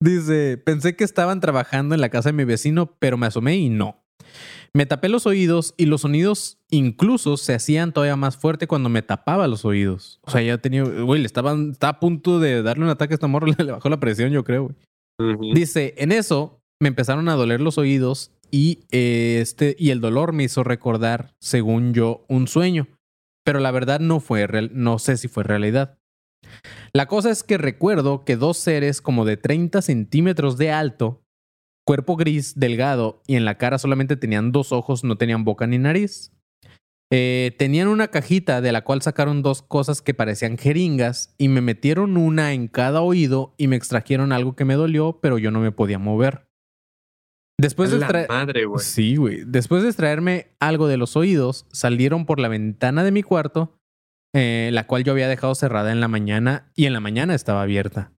Dice, pensé que estaban trabajando en la casa de mi vecino, pero me asomé y no. Me tapé los oídos y los sonidos incluso se hacían todavía más fuerte cuando me tapaba los oídos. O sea, ya tenía, güey, le estaban, estaba a punto de darle un ataque a esta morra, [LAUGHS] le bajó la presión, yo creo, güey. Dice, en eso me empezaron a doler los oídos y eh, este y el dolor me hizo recordar, según yo, un sueño. Pero la verdad no fue real, no sé si fue realidad. La cosa es que recuerdo que dos seres como de 30 centímetros de alto, cuerpo gris, delgado y en la cara solamente tenían dos ojos, no tenían boca ni nariz. Eh, tenían una cajita de la cual sacaron dos cosas que parecían jeringas y me metieron una en cada oído y me extrajeron algo que me dolió, pero yo no me podía mover. Después de madre. Sí. Después de extraerme algo de los oídos, salieron por la ventana de mi cuarto, eh, la cual yo había dejado cerrada en la mañana y en la mañana estaba abierta.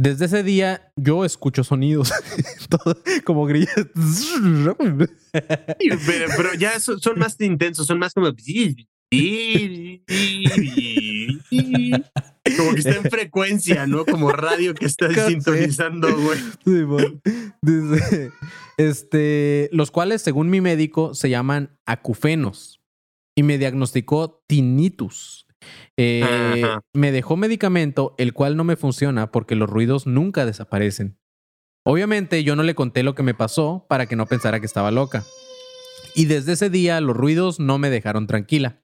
Desde ese día yo escucho sonidos, [LAUGHS] todo como grillos. Sí, Pero, pero ya son, son más intensos, son más como. Como que está en frecuencia, ¿no? Como radio que está sintonizando, güey. Sí, este, los cuales, según mi médico, se llaman acufenos y me diagnosticó tinnitus. Eh, me dejó medicamento, el cual no me funciona porque los ruidos nunca desaparecen. Obviamente, yo no le conté lo que me pasó para que no pensara que estaba loca. Y desde ese día, los ruidos no me dejaron tranquila.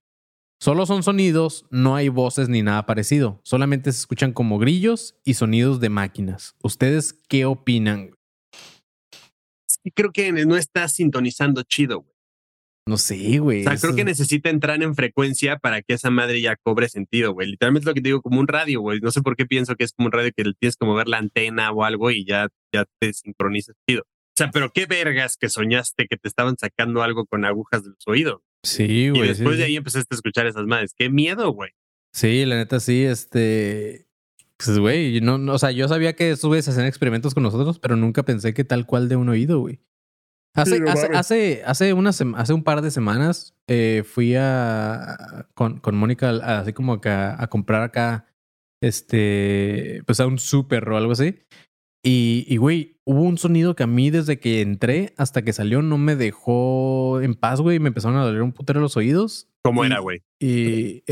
Solo son sonidos, no hay voces ni nada parecido. Solamente se escuchan como grillos y sonidos de máquinas. ¿Ustedes qué opinan? Sí, creo que no está sintonizando chido, güey. No sé, güey. O sea, creo que necesita entrar en frecuencia para que esa madre ya cobre sentido, güey. Literalmente lo que te digo, como un radio, güey. No sé por qué pienso que es como un radio que tienes como ver la antena o algo y ya, ya te sincronizas chido. O sea, pero qué vergas que soñaste que te estaban sacando algo con agujas de los oídos. Sí, Y güey. después sí, de ahí empezaste a escuchar esas madres. Qué miedo, güey. Sí, la neta sí, este. Pues, güey, no, no, o sea, yo sabía que esos güeyes hacían experimentos con nosotros, pero nunca pensé que tal cual de un oído, güey. Hace, hace, hace, hace, una hace un par de semanas eh, fui a con, con Mónica a- así como que a, a comprar acá este pues a un súper o algo así. Y, y, güey, hubo un sonido que a mí desde que entré hasta que salió no me dejó en paz, güey. Me empezaron a doler un putero los oídos. ¿Cómo Y- era, güey? Y.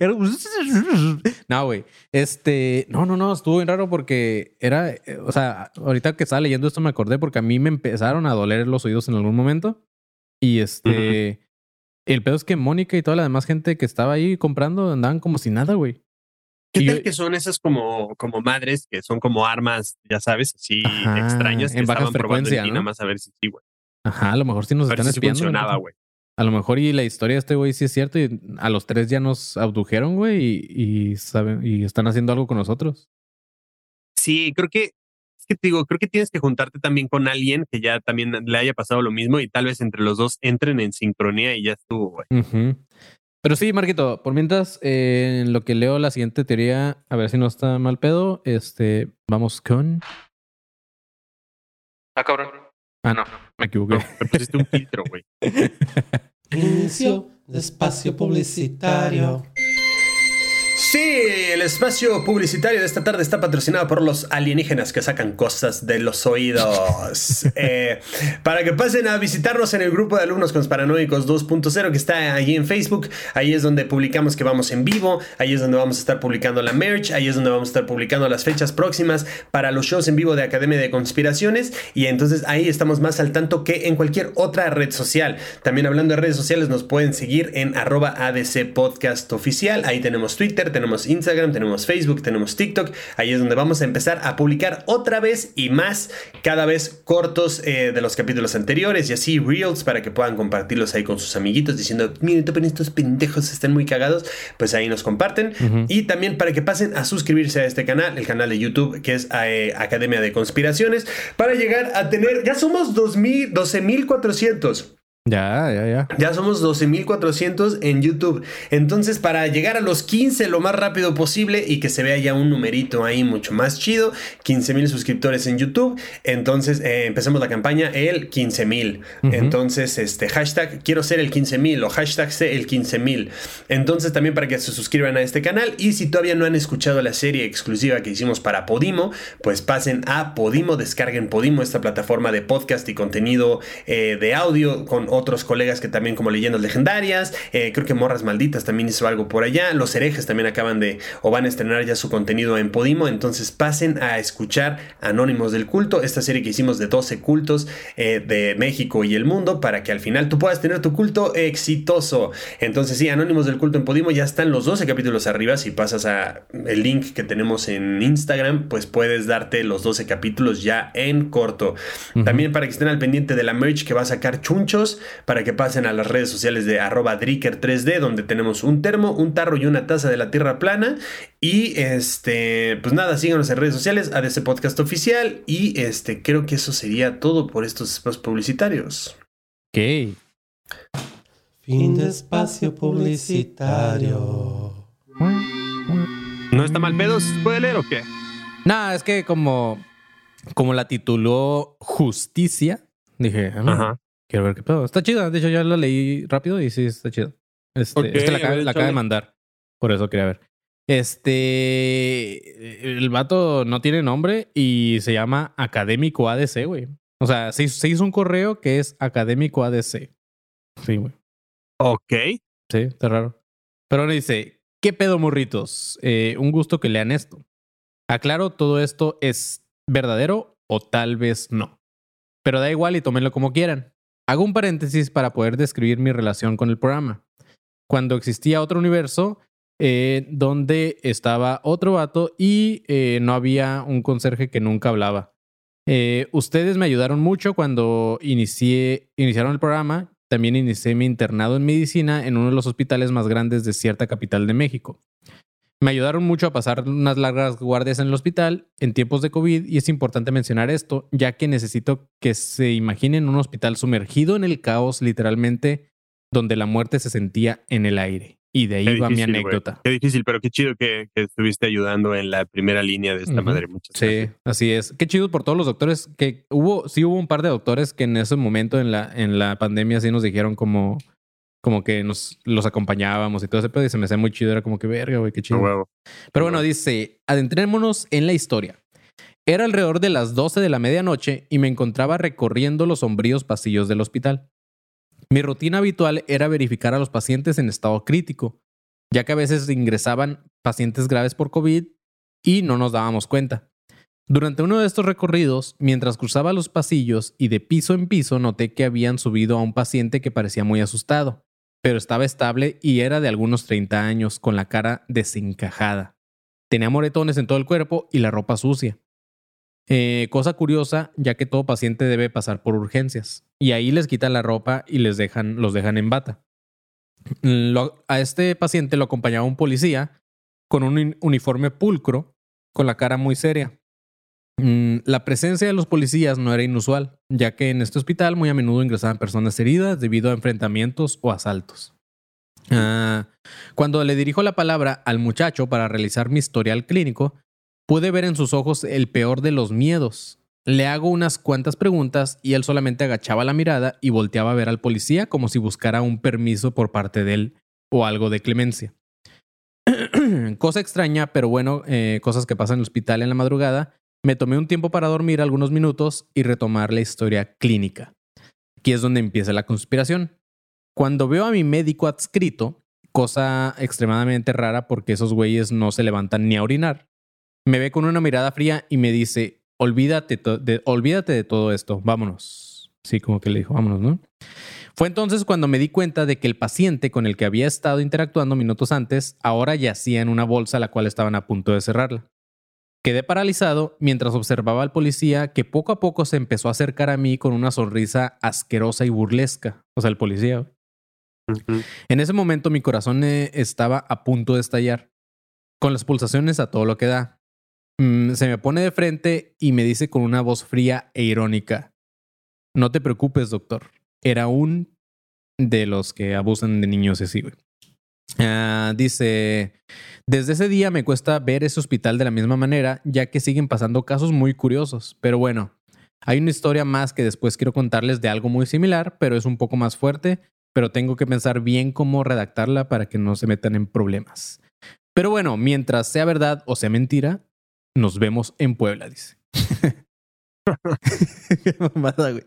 un- [LAUGHS] No, güey. Este. No, no, no. Estuvo bien raro porque era. eh, O sea, ahorita que estaba leyendo esto me acordé porque a mí me empezaron a doler los oídos en algún momento. Y este. El pedo es que Mónica y toda la demás gente que estaba ahí comprando andaban como si nada, güey. ¿Qué Y tal yo- que son esas como, como madres que son como armas, ya sabes, así Ajá, extrañas que en baja estaban probando en frecuencia, nada más a ver si sí, güey. Ajá, a lo mejor sí nos A ver están si espiando. funcionaba, güey. A lo mejor y la historia de este güey sí es cierto y a los tres ya nos abdujeron, güey, y, y saben, y están haciendo algo con nosotros. Sí, creo que es que te digo, creo que tienes que juntarte también con alguien que ya también le haya pasado lo mismo y tal vez entre los dos entren en sincronía y ya estuvo, güey. Pero sí, Marquito, por mientras, eh, en lo que leo la siguiente teoría, a ver si no está mal pedo, este, vamos con... Ah, cabrón. Ah, no, me equivoqué. [LAUGHS] Me pusiste un filtro, güey. Inicio de espacio publicitario. Sí, el espacio publicitario de esta tarde está patrocinado por los alienígenas que sacan cosas de los oídos. [LAUGHS] Eh, para que pasen a visitarnos en el grupo de alumnos Paranoicos 2.0 que está ahí en Facebook. Ahí es donde publicamos que vamos en vivo. Ahí es donde vamos a estar publicando la merch. Ahí es donde vamos a estar publicando las fechas próximas para los shows en vivo de Academia de Conspiraciones. Y entonces ahí estamos más al tanto que en cualquier otra red social. También hablando de redes sociales, nos pueden seguir en arroba ADC Podcast Oficial. Ahí tenemos Twitter, tenemos Instagram, tenemos Facebook, tenemos TikTok. Ahí es donde vamos a empezar a publicar otra vez y más, cada vez cortos eh, de los capítulos anteriores y así reels para que puedan compartirlos ahí con sus amiguitos diciendo, miren, topen estos pendejos, están muy cagados. Pues ahí nos comparten. Y también para que pasen a suscribirse a este canal, el canal de YouTube que es eh, Academia de Conspiraciones, para llegar a tener, ya somos 2000, 12.400. Ya, ya, ya. Ya somos 12.400 en YouTube. Entonces, para llegar a los 15 lo más rápido posible y que se vea ya un numerito ahí mucho más chido, 15.000 suscriptores en YouTube. Entonces, eh, empecemos la campaña el 15.000. Entonces, este hashtag quiero ser el 15.000 o hashtag sé el 15.000. Entonces, también para que se suscriban a este canal. Y si todavía no han escuchado la serie exclusiva que hicimos para Podimo, pues pasen a Podimo, descarguen Podimo, esta plataforma de podcast y contenido eh, de audio con otros colegas que también como leyendas legendarias, eh, creo que Morras Malditas también hizo algo por allá, los herejes también acaban de o van a estrenar ya su contenido en Podimo, entonces pasen a escuchar Anónimos del Culto, esta serie que hicimos de 12 cultos eh, de México y el mundo para que al final tú puedas tener tu culto exitoso. Entonces sí, Anónimos del Culto en Podimo ya están los 12 capítulos arriba, si pasas a el link que tenemos en Instagram, pues puedes darte los 12 capítulos ya en corto. También para que estén al pendiente de la merch que va a sacar Chunchos, para que pasen a las redes sociales de arroba Dricker3D, donde tenemos un termo, un tarro y una taza de la tierra plana. Y este, pues nada, síganos en redes sociales, ADC Podcast Oficial. Y este, creo que eso sería todo por estos espacios publicitarios. Ok. Fin de espacio publicitario. ¿No está mal pedos? ¿Puede leer o qué? Nada, es que como, como la tituló Justicia, dije, ah, Ajá. Quiero ver qué pedo. Está chida, de hecho ya la leí rápido y sí, está chido. Este, es que la, acaba, la acaba de mandar, por eso quería ver. Este, el vato no tiene nombre y se llama Académico ADC, güey. O sea, se hizo, se hizo un correo que es Académico ADC. Sí, güey. Ok. Sí, está raro. Pero ahora dice, ¿qué pedo, morritos? Eh, un gusto que lean esto. Aclaro, todo esto es verdadero o tal vez no. Pero da igual y tómenlo como quieran. Hago un paréntesis para poder describir mi relación con el programa. Cuando existía otro universo eh, donde estaba otro vato y eh, no había un conserje que nunca hablaba. Eh, ustedes me ayudaron mucho cuando inicié, iniciaron el programa. También inicié mi internado en medicina en uno de los hospitales más grandes de cierta capital de México. Me ayudaron mucho a pasar unas largas guardias en el hospital en tiempos de COVID y es importante mencionar esto, ya que necesito que se imaginen un hospital sumergido en el caos, literalmente, donde la muerte se sentía en el aire. Y de ahí Qué va mi difícil, anécdota. Qué difícil, pero qué chido que, que estuviste ayudando en la primera línea de esta madre. Muchas Sí, gracias. así es. Qué chido por todos los doctores que hubo, sí hubo un par de doctores que en ese momento en la, en la pandemia sí nos dijeron como, como que nos los acompañábamos y todo ese pedo y se me hacía muy chido. Era como que verga, güey, qué chido. huevo. Pero bueno, dice, adentrémonos en la historia. Era alrededor de las 12 de la medianoche y me encontraba recorriendo los sombríos pasillos del hospital. Mi rutina habitual era verificar a los pacientes en estado crítico, ya que a veces ingresaban pacientes graves por COVID y no nos dábamos cuenta. Durante uno de estos recorridos, mientras cruzaba los pasillos y de piso en piso, noté que habían subido a un paciente que parecía muy asustado, pero estaba estable y era de algunos 30 años, con la cara desencajada. Tenía moretones en todo el cuerpo y la ropa sucia. Eh, cosa curiosa, ya que todo paciente debe pasar por urgencias. Y ahí les quitan la ropa y les dejan, los dejan en bata. A este paciente lo acompañaba un policía con un uni- uniforme pulcro, con la cara muy seria. Mm, La presencia de los policías no era inusual, ya que en este hospital muy a menudo ingresaban personas heridas debido a enfrentamientos o asaltos. Ah, cuando le dirijo la palabra al muchacho para realizar mi historial clínico, pude ver en sus ojos el peor de los miedos. Le hago unas cuantas preguntas y él solamente agachaba la mirada y volteaba a ver al policía como si buscara un permiso por parte de él o algo de clemencia. [CLEARS THROAT] Cosa extraña, pero bueno, eh, cosas que pasan en el hospital en la madrugada. Me tomé un tiempo para dormir algunos minutos y retomar la historia clínica. Aquí es donde empieza la conspiración. Cuando veo a mi médico adscrito, cosa extremadamente rara porque esos güeyes no se levantan ni a orinar, me ve con una mirada fría y me dice, olvídate, de, olvídate de todo esto, vámonos. Sí, como que le dijo, vámonos, ¿no? Fue entonces cuando me di cuenta de que el paciente con el que había estado interactuando minutos antes ahora yacía en una bolsa la cual estaban a punto de cerrarla. Quedé paralizado mientras observaba al policía que poco a poco se empezó a acercar a mí con una sonrisa asquerosa y burlesca. O sea, el policía. En ese momento mi corazón eh, estaba a punto de estallar, con las pulsaciones a todo lo que da. Mm, se me pone de frente y me dice con una voz fría e irónica, no te preocupes, doctor, era un de los que abusan de niños así, güey. Ah, dice, desde ese día me cuesta ver ese hospital de la misma manera, ya que siguen pasando casos muy curiosos. Pero bueno, hay una historia más que después quiero contarles de algo muy similar, pero es un poco más fuerte, pero tengo que pensar bien cómo redactarla para que no se metan en problemas. Pero bueno, mientras sea verdad o sea mentira, nos vemos en Puebla, dice. [LAUGHS] [LAUGHS] qué mamada, güey.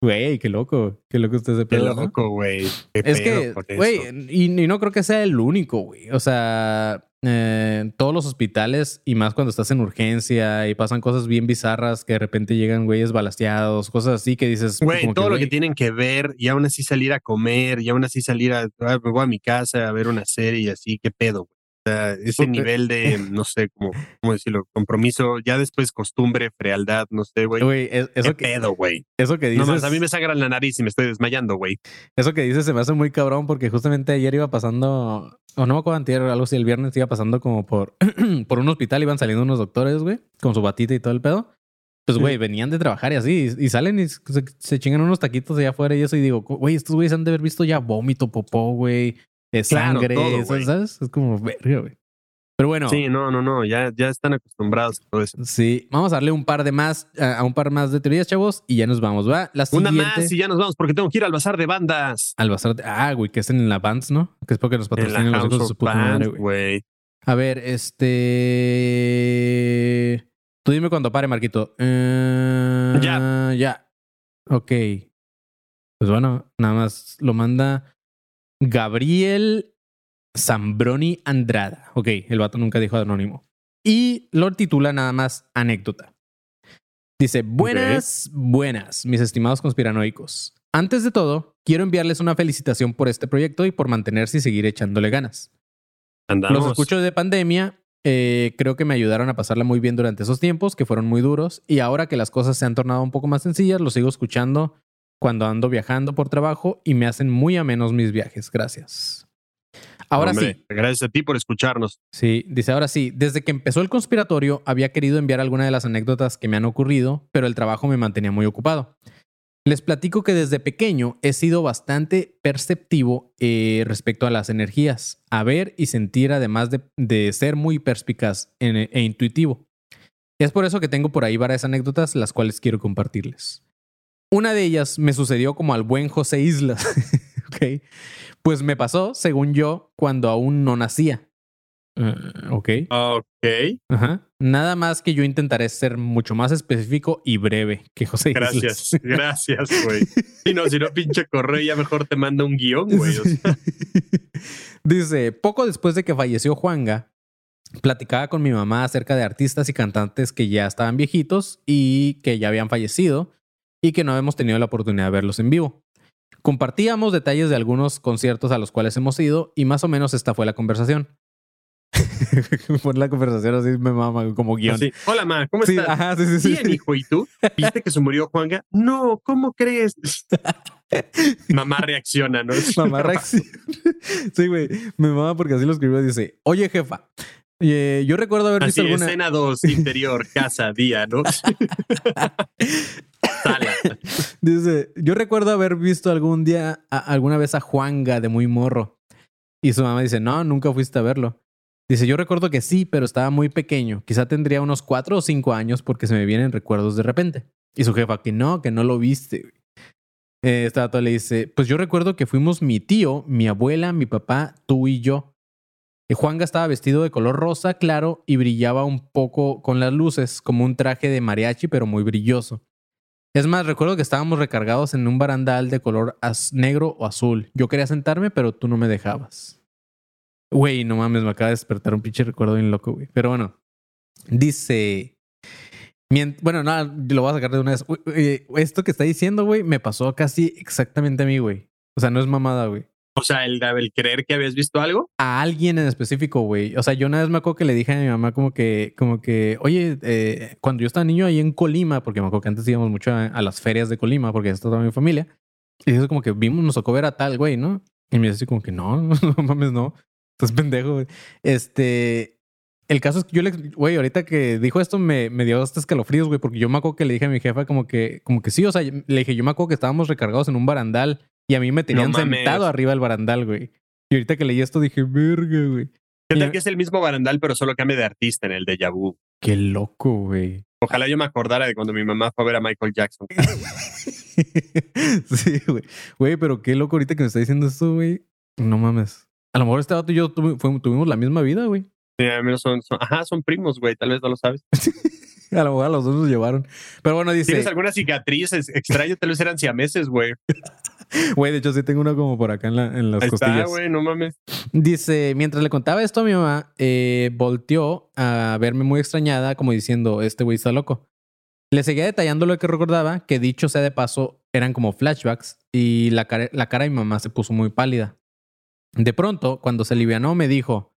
Güey, qué loco. Qué loco usted se Qué pedo, ¿no? loco, güey. Qué Es pedo que, güey, y, y no creo que sea el único, güey. O sea, eh, todos los hospitales, y más cuando estás en urgencia y pasan cosas bien bizarras que de repente llegan güeyes balasteados, cosas así que dices. Güey, todo lo que tienen que ver y aún así salir a comer y aún así salir a, ah, me voy a mi casa a ver una serie y así, qué pedo, güey. Sea, ese nivel de, [LAUGHS] no sé, cómo, cómo decirlo, compromiso, ya después costumbre, frialdad, no sé, güey. Güey, es- Qué eso que, pedo, güey. eso que No dices. más, a mí me sangra la nariz y me estoy desmayando, güey. Eso que dices se me hace muy cabrón porque justamente ayer iba pasando, o no me acuerdo antier, algo así, el viernes iba pasando como por, [CLEARS THROAT] por un hospital, iban saliendo unos doctores, güey, con su batita y todo el pedo. Pues, güey, venían de trabajar y así, y, y salen y se, se chingan unos taquitos allá afuera y eso, y digo, güey, estos güeyes han de haber visto ya vómito, popó, güey, Claro, sangre, todo, eso, güey. ¿sabes? Es como, verga, güey. Pero bueno, Sí, no, no, no, ya, ya están acostumbrados a todo eso. sí, vamos a darle un par de más, a, un par más de teorías, chavos, y ya nos vamos, ¿va? La Una más y ya nos vamos porque tengo que ir al bazar de bandas. Al bazar de- Ah, güey, que es en la Vans, ¿no? Que es porque nos patrocinan los hijos de su puta madre, Bands, güey. güey. A ver, este. Tú dime cuando pare, Marquito. Eh, Ya. Ya. Ok. Pues bueno, nada más lo manda Gabriel Zambroni Andrada. Ok, el vato nunca dijo anónimo. Y lo titula nada más anécdota. Dice, buenas, buenas, mis estimados conspiranoicos. Antes de todo, quiero enviarles una felicitación por este proyecto y por mantenerse y seguir echándole ganas. Andamos. Los escucho de pandemia. eh, creo que me ayudaron a pasarla muy bien durante esos tiempos, que fueron muy duros. Y ahora que las cosas se han tornado un poco más sencillas, los sigo escuchando cuando ando viajando por trabajo y me hacen muy amenos mis viajes. Gracias. Ahora Hombre, sí, Gracias a ti por escucharnos. sí, dice ahora sí. Desde que empezó el conspiratorio, había querido enviar alguna de las anécdotas que me han ocurrido, pero el trabajo me mantenía muy ocupado. Les platico que desde pequeño he sido bastante perceptivo eh, respecto a las energías, a ver y sentir, además de, de ser muy perspicaz en- e intuitivo. Es por eso que tengo por ahí varias anécdotas, las cuales quiero compartirles. Una de ellas me sucedió como al buen José Islas, [LAUGHS] ¿ok? Pues me pasó, según yo, cuando aún no nacía. Eh, ok. Ok, Ajá. Nada más que yo intentaré ser mucho más específico y breve que José Islas. gracias, [LAUGHS] gracias, güey. Si no, si no, pinche correo ya mejor te manda un guion, güey. O sea, [LAUGHS] Dice, poco después de que falleció Juanga, platicaba con mi mamá acerca de artistas y cantantes que ya estaban viejitos y que ya habían fallecido y que no habíamos tenido la oportunidad de verlos en vivo. Compartíamos detalles de algunos conciertos a los cuales hemos ido y más o menos esta fue la conversación. [LAUGHS] Pon la conversación así me mama como guion. así, Hola, ma, ¿cómo Sí, estás? ajá, sí, sí, sí. Bien, hijo, ¿y tú? ¿Viste que se murió Juanga? No, ¿cómo crees? [LAUGHS] Mamá reacciona, ¿no? [LAUGHS] Mamá reacciona. Sí, güey. Mi mamá, porque así lo escribió, dice: Oye, jefa, eh, yo recuerdo haber visto Así, alguna. escena 2, interior, casa, día, ¿no? [LAUGHS] Dice: Yo recuerdo haber visto algún día, alguna vez a Juanga de muy morro. Y su mamá dice: No, nunca fuiste a verlo. Dice: Yo recuerdo que sí, pero estaba muy pequeño. Quizá tendría unos cuatro o cinco años porque se me vienen recuerdos de repente. Y su jefa: Que no, que no lo viste. Eh, vato le dice: Pues yo recuerdo que fuimos mi tío, mi abuela, mi papá, tú y yo. Y Juanga estaba vestido de color rosa claro y brillaba un poco con las luces, como un traje de mariachi, pero muy brilloso. Es más, recuerdo que estábamos recargados en un barandal de color negro o azul. Yo quería sentarme, pero tú no me dejabas. Güey, no mames, me acaba de despertar un pinche recuerdo bien loco, güey. Pero bueno, dice. Bueno, nada, lo voy a sacar de una vez. Esto que está diciendo, güey, me pasó casi exactamente a mí, güey. O sea, no es mamada, güey O sea, el, el creer que habías visto algo. a alguien en específico, güey. O sea, yo una vez me acuerdo que le dije a mi mamá como que, como que, oye, eh, cuando yo estaba niño ahí en Colima, porque me acuerdo que antes íbamos mucho a, las ferias de Colima, porque está toda mi familia, y eso como que vimos, nos tocó ver a tal, güey, ¿no? Y me dice así como que, no, [LAUGHS] no mames, no. Estás pendejo, güey. Este, el caso es que yo le, güey, ahorita que dijo esto me, me dio hasta escalofríos, güey, porque yo me acuerdo que le dije a mi jefa como que, como que sí, o sea, le dije, yo me acuerdo que estábamos recargados en un barandal Y a mí me tenían No sentado arriba del barandal, güey. Y ahorita que leí esto dije, verga, güey. ¿Qué Y- tal que es el mismo barandal, pero solo cambia de artista en el de vu? Qué loco, güey. Ojalá yo me acordara de cuando mi mamá fue a ver a Michael Jackson. [LAUGHS] sí, güey. Güey, pero qué loco ahorita que me está diciendo esto, güey. No mames. A lo mejor este vato y yo tuvi- fue- tuvimos la misma vida, güey. Sí, al menos son, son- ajá, son primos, güey, tal vez no lo sabes. [LAUGHS] A lo mejor a los dos nos llevaron. Pero bueno, dice, ¿Tienes alguna cicatriz extraña? Tal vez eran siameses, güey. [LAUGHS] güey, de hecho sí tengo una como por acá en, la- en las Ahí costillas. está, güey, no mames. Dice, mientras le contaba esto a mi mamá, eh, volteó a verme muy extrañada, como diciendo, este güey está loco. Le seguía detallando lo que recordaba, que dicho sea de paso, eran como flashbacks, y la cara, la cara de mi mamá se puso muy pálida. De pronto, cuando se alivianó, me dijo,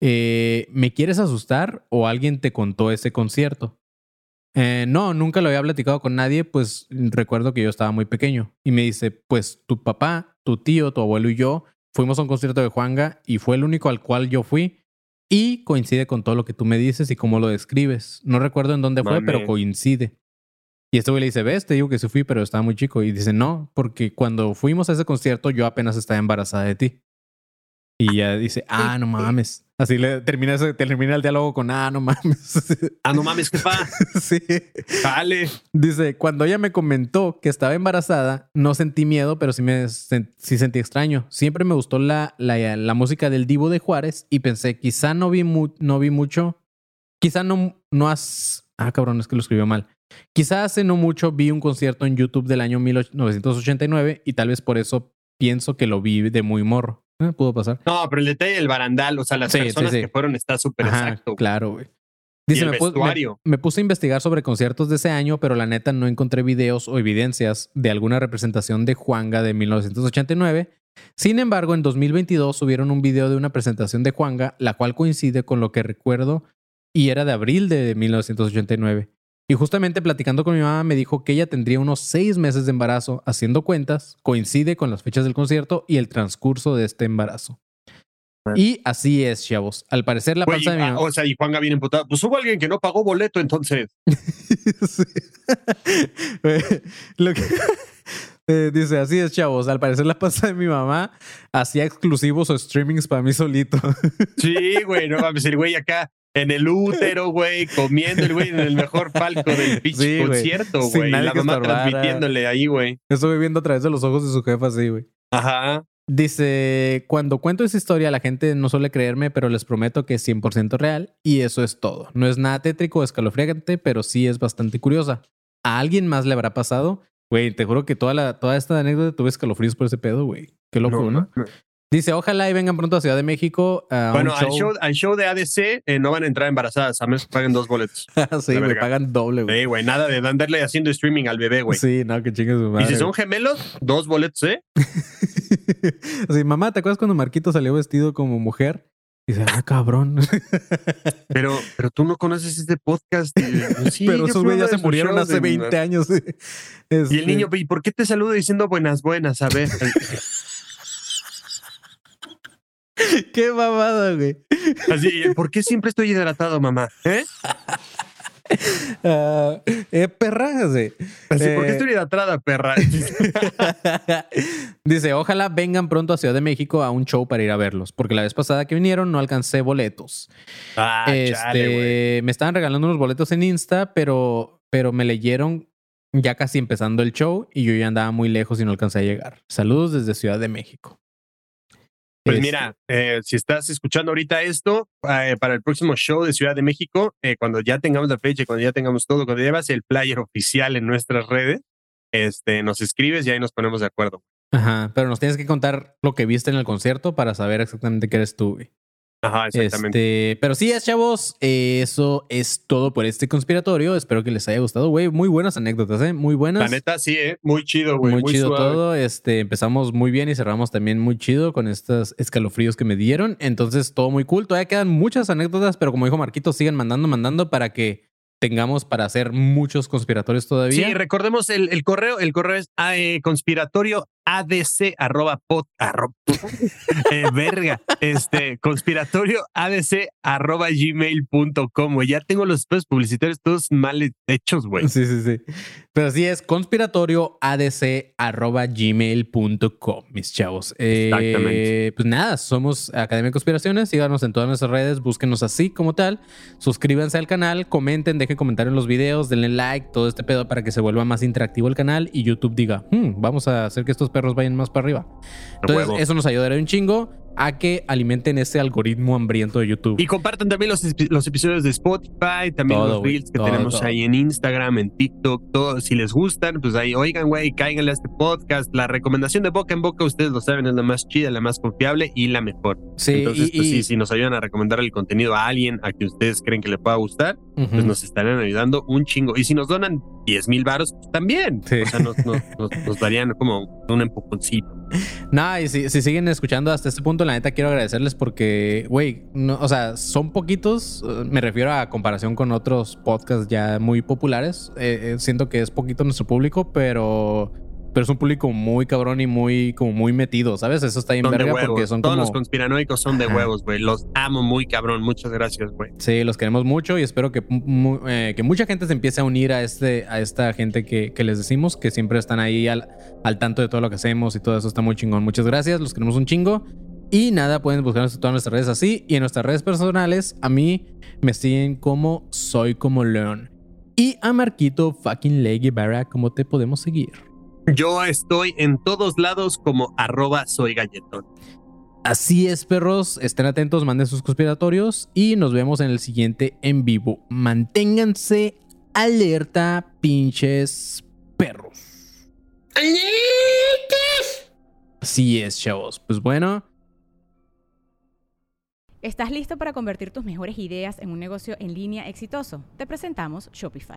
eh, ¿me quieres asustar o alguien te contó ese concierto? "Eh, no, nunca lo había platicado con nadie, pues recuerdo que yo estaba muy pequeño. Y me dice, pues tu papá, tu tío, tu abuelo y yo fuimos a un concierto de Juanga y fue el único al cual yo fui. Y coincide con todo lo que tú me dices y cómo lo describes. No recuerdo en dónde fue, Mames. pero coincide. Y este güey le dice, ves, te digo que sí fui, pero estaba muy chico. Y dice, no, porque cuando fuimos a ese concierto yo apenas estaba embarazada de ti. Y ya dice, ah, no mames. Así le termina, ese- termina el diálogo con, ah, no mames. [LAUGHS] Ah, no mames, jefa. sí. Dale. Dice, cuando ella me comentó que estaba embarazada, no sentí miedo, pero sí me sí sentí extraño. Siempre me gustó la, la, la música del Divo de Juárez y pensé, quizá no vi, mu- no vi mucho, quizá no, no has... Ah, cabrón, es que lo escribió mal. Quizá hace no mucho vi un concierto en YouTube del año 1989 y tal vez por eso pienso que lo vi de muy morro. Eh, Pudo pasar. No, pero el detalle del barandal, o sea, las Sí, personas sí. que fueron está súper exacto. claro, güey. Dice, me, pu- me- vestuario. me puse a investigar sobre conciertos de ese año, pero la neta no encontré videos o evidencias de alguna representación de Juanga de 1989. Sin embargo, en 2022 subieron un video de una presentación de Juanga, la cual coincide con lo que recuerdo y era de abril de 1989. Y justamente platicando con mi mamá me dijo que ella tendría unos seis meses de embarazo. Haciendo cuentas, coincide con las fechas del concierto y el transcurso de este embarazo. Y así es, chavos. Al parecer la panza de mi ah, mamá... o sea, y Juanga bien emputado. Pues hubo alguien que no pagó boleto entonces. [LAUGHS] [LAUGHS] Lo que- [LAUGHS] Eh, dice, así es, chavos. Al parecer la panza de mi mamá hacía exclusivos o streamings para mí solito. Sí, güey, no mames, el güey acá en el útero, [LAUGHS] güey, comiendo el güey en el mejor palco del pinche Sí, güey. concierto, Sin güey. nadie La que mamá estorbara. transmitiéndole ahí, güey. Estuve viendo a través de los ojos de su jefa así, güey. Ajá. Dice, cuando cuento esa historia la gente no suele creerme, pero les prometo que es 100% real y eso es todo. No es nada tétrico o escalofriante, pero sí es bastante curiosa. ¿A alguien más le habrá pasado? Güey, te juro que toda, la, toda esta anécdota tuve escalofríos por ese pedo, güey. Qué loco, ¿no? no. Dice, ojalá y vengan pronto a Ciudad de México. Bueno, al show, al show de ADC eh, no van a entrar embarazadas, a menos que paguen dos boletos. [LAUGHS] sí, La güey, verga. pagan doble, güey. Sí, güey, nada de andarle haciendo streaming al bebé, güey. Sí, no, que chingue su y madre. si son gemelos, dos boletos, ¿eh? [LAUGHS] Así, mamá, ¿te acuerdas cuando Marquito salió vestido como mujer? Y dice, ah, cabrón. [LAUGHS] Pero, pero tú no conoces este podcast. eh, Sí, Pero esos güeyes ya se murieron hace en- 20 años. Y el Este, niño, ¿y por qué te saluda diciendo buenas, buenas? A ver. [LAUGHS] Qué mamada, güey. Así, [LAUGHS] ¿por qué siempre estoy hidratado, mamá? ¿Eh? Ah, eh, perra, sí. Así, ¿por qué Eh, estoy hidratada, perra? [LAUGHS] Dice, ojalá vengan pronto a Ciudad de México a un show para ir a verlos, porque la vez pasada que vinieron no alcancé boletos. Ah, este, chale, me estaban regalando unos boletos en Insta, pero, pero me leyeron ya casi empezando el show y yo ya andaba muy lejos y no alcancé a llegar. Saludos desde Ciudad de México. Pues Este, mira, eh, si estás escuchando ahorita esto, eh, para el próximo show de Ciudad de México, eh, cuando ya tengamos la fecha, cuando ya tengamos todo, cuando llevas el flyer oficial en nuestras redes, este, nos escribes y ahí nos ponemos de acuerdo. Ajá, pero nos tienes que contar lo que viste en el concierto para saber exactamente qué eres tú. güey. Ajá, exactamente. Este, pero sí, es, chavos, eh, eso es todo por este conspiratorio. Espero que les haya gustado, güey. Muy buenas anécdotas, ¿eh? Muy buenas. La neta, sí, ¿eh? Muy chido, güey. muy, Muy, chido suave. todo. Este, empezamos muy bien y cerramos también muy chido con estos escalofríos que me dieron. Entonces, todo muy cool. Todavía quedan muchas anécdotas, pero como dijo Marquito, sigan mandando, mandando para que tengamos para hacer muchos conspiratorios todavía. Sí, recordemos el, el correo. El correo es ah, eh, conspiratorio adc arroba pod, arroba, [LAUGHS] eh, verga, este, conspiratorio adc arroba gmail.com. Ya tengo los espacios publicitarios todos mal hechos, güey. Sí, sí, sí. Pero sí es conspiratorio adc arroba gmail.com, mis chavos. Eh, Exactamente. Pues nada, somos Academia de Conspiraciones. Síganos en todas nuestras redes, búsquenos así como tal. Suscríbanse al canal, comenten, dejen comentarios en los videos, denle like, todo este pedo para que se vuelva más interactivo el canal y YouTube diga, "Hmm, vamos a hacer que estos perros vayan más para arriba. Entonces, eso nos ayudará un chingo a que alimenten ese algoritmo hambriento de YouTube. Y compartan también los, los episodios de Spotify, también Todo, los reels que todo, tenemos todo. ahí en Instagram, en TikTok, todo. Si les gustan, pues ahí, oigan, güey, cáiganle a este podcast. La recomendación de boca en boca, ustedes lo saben, es la más chida, la más confiable y la mejor. sí, Entonces, y- pues y- sí, si nos ayudan a recomendar el contenido a alguien a que ustedes creen que le pueda gustar, Pues nos estarán ayudando un chingo. Y si nos donan 10 mil varos, pues también. Sí. O sea, nos, nos- nos- nos darían como un empujoncito. Nah, y si, si siguen escuchando hasta este punto, la neta quiero agradecerles porque, güey, no, o sea, son poquitos, eh, me refiero a comparación con otros podcasts ya muy populares. Eh, eh, siento que es poquito nuestro público, pero, pero es un público muy cabrón y muy, como muy metido, ¿sabes? Eso está bien Son verga porque son Todos como... los conspiranoicos son de Ajá. huevos, güey. Los amo muy cabrón. Muchas gracias, güey. Sí, los queremos mucho y espero que, mu- eh, que mucha gente se empiece a unir a, este, a esta gente que, que les decimos, que siempre están ahí al, al tanto de todo lo que hacemos y todo eso está muy chingón. Muchas gracias, los queremos un chingo. Y nada, pueden buscarnos en todas nuestras redes así. Y en nuestras redes personales, a mí me siguen como Soy Como León. Y a Marquito fucking Leggy Barra, ¿cómo te podemos seguir? Yo estoy en todos lados como arroba soy galletón. Así es, perros. Estén atentos, manden sus conspiratorios y nos vemos en el siguiente en vivo. Manténganse alerta, pinches perros. Así es, chavos. Pues bueno, ¿Estás listo para convertir tus mejores ideas en un negocio en línea exitoso? Te presentamos Shopify.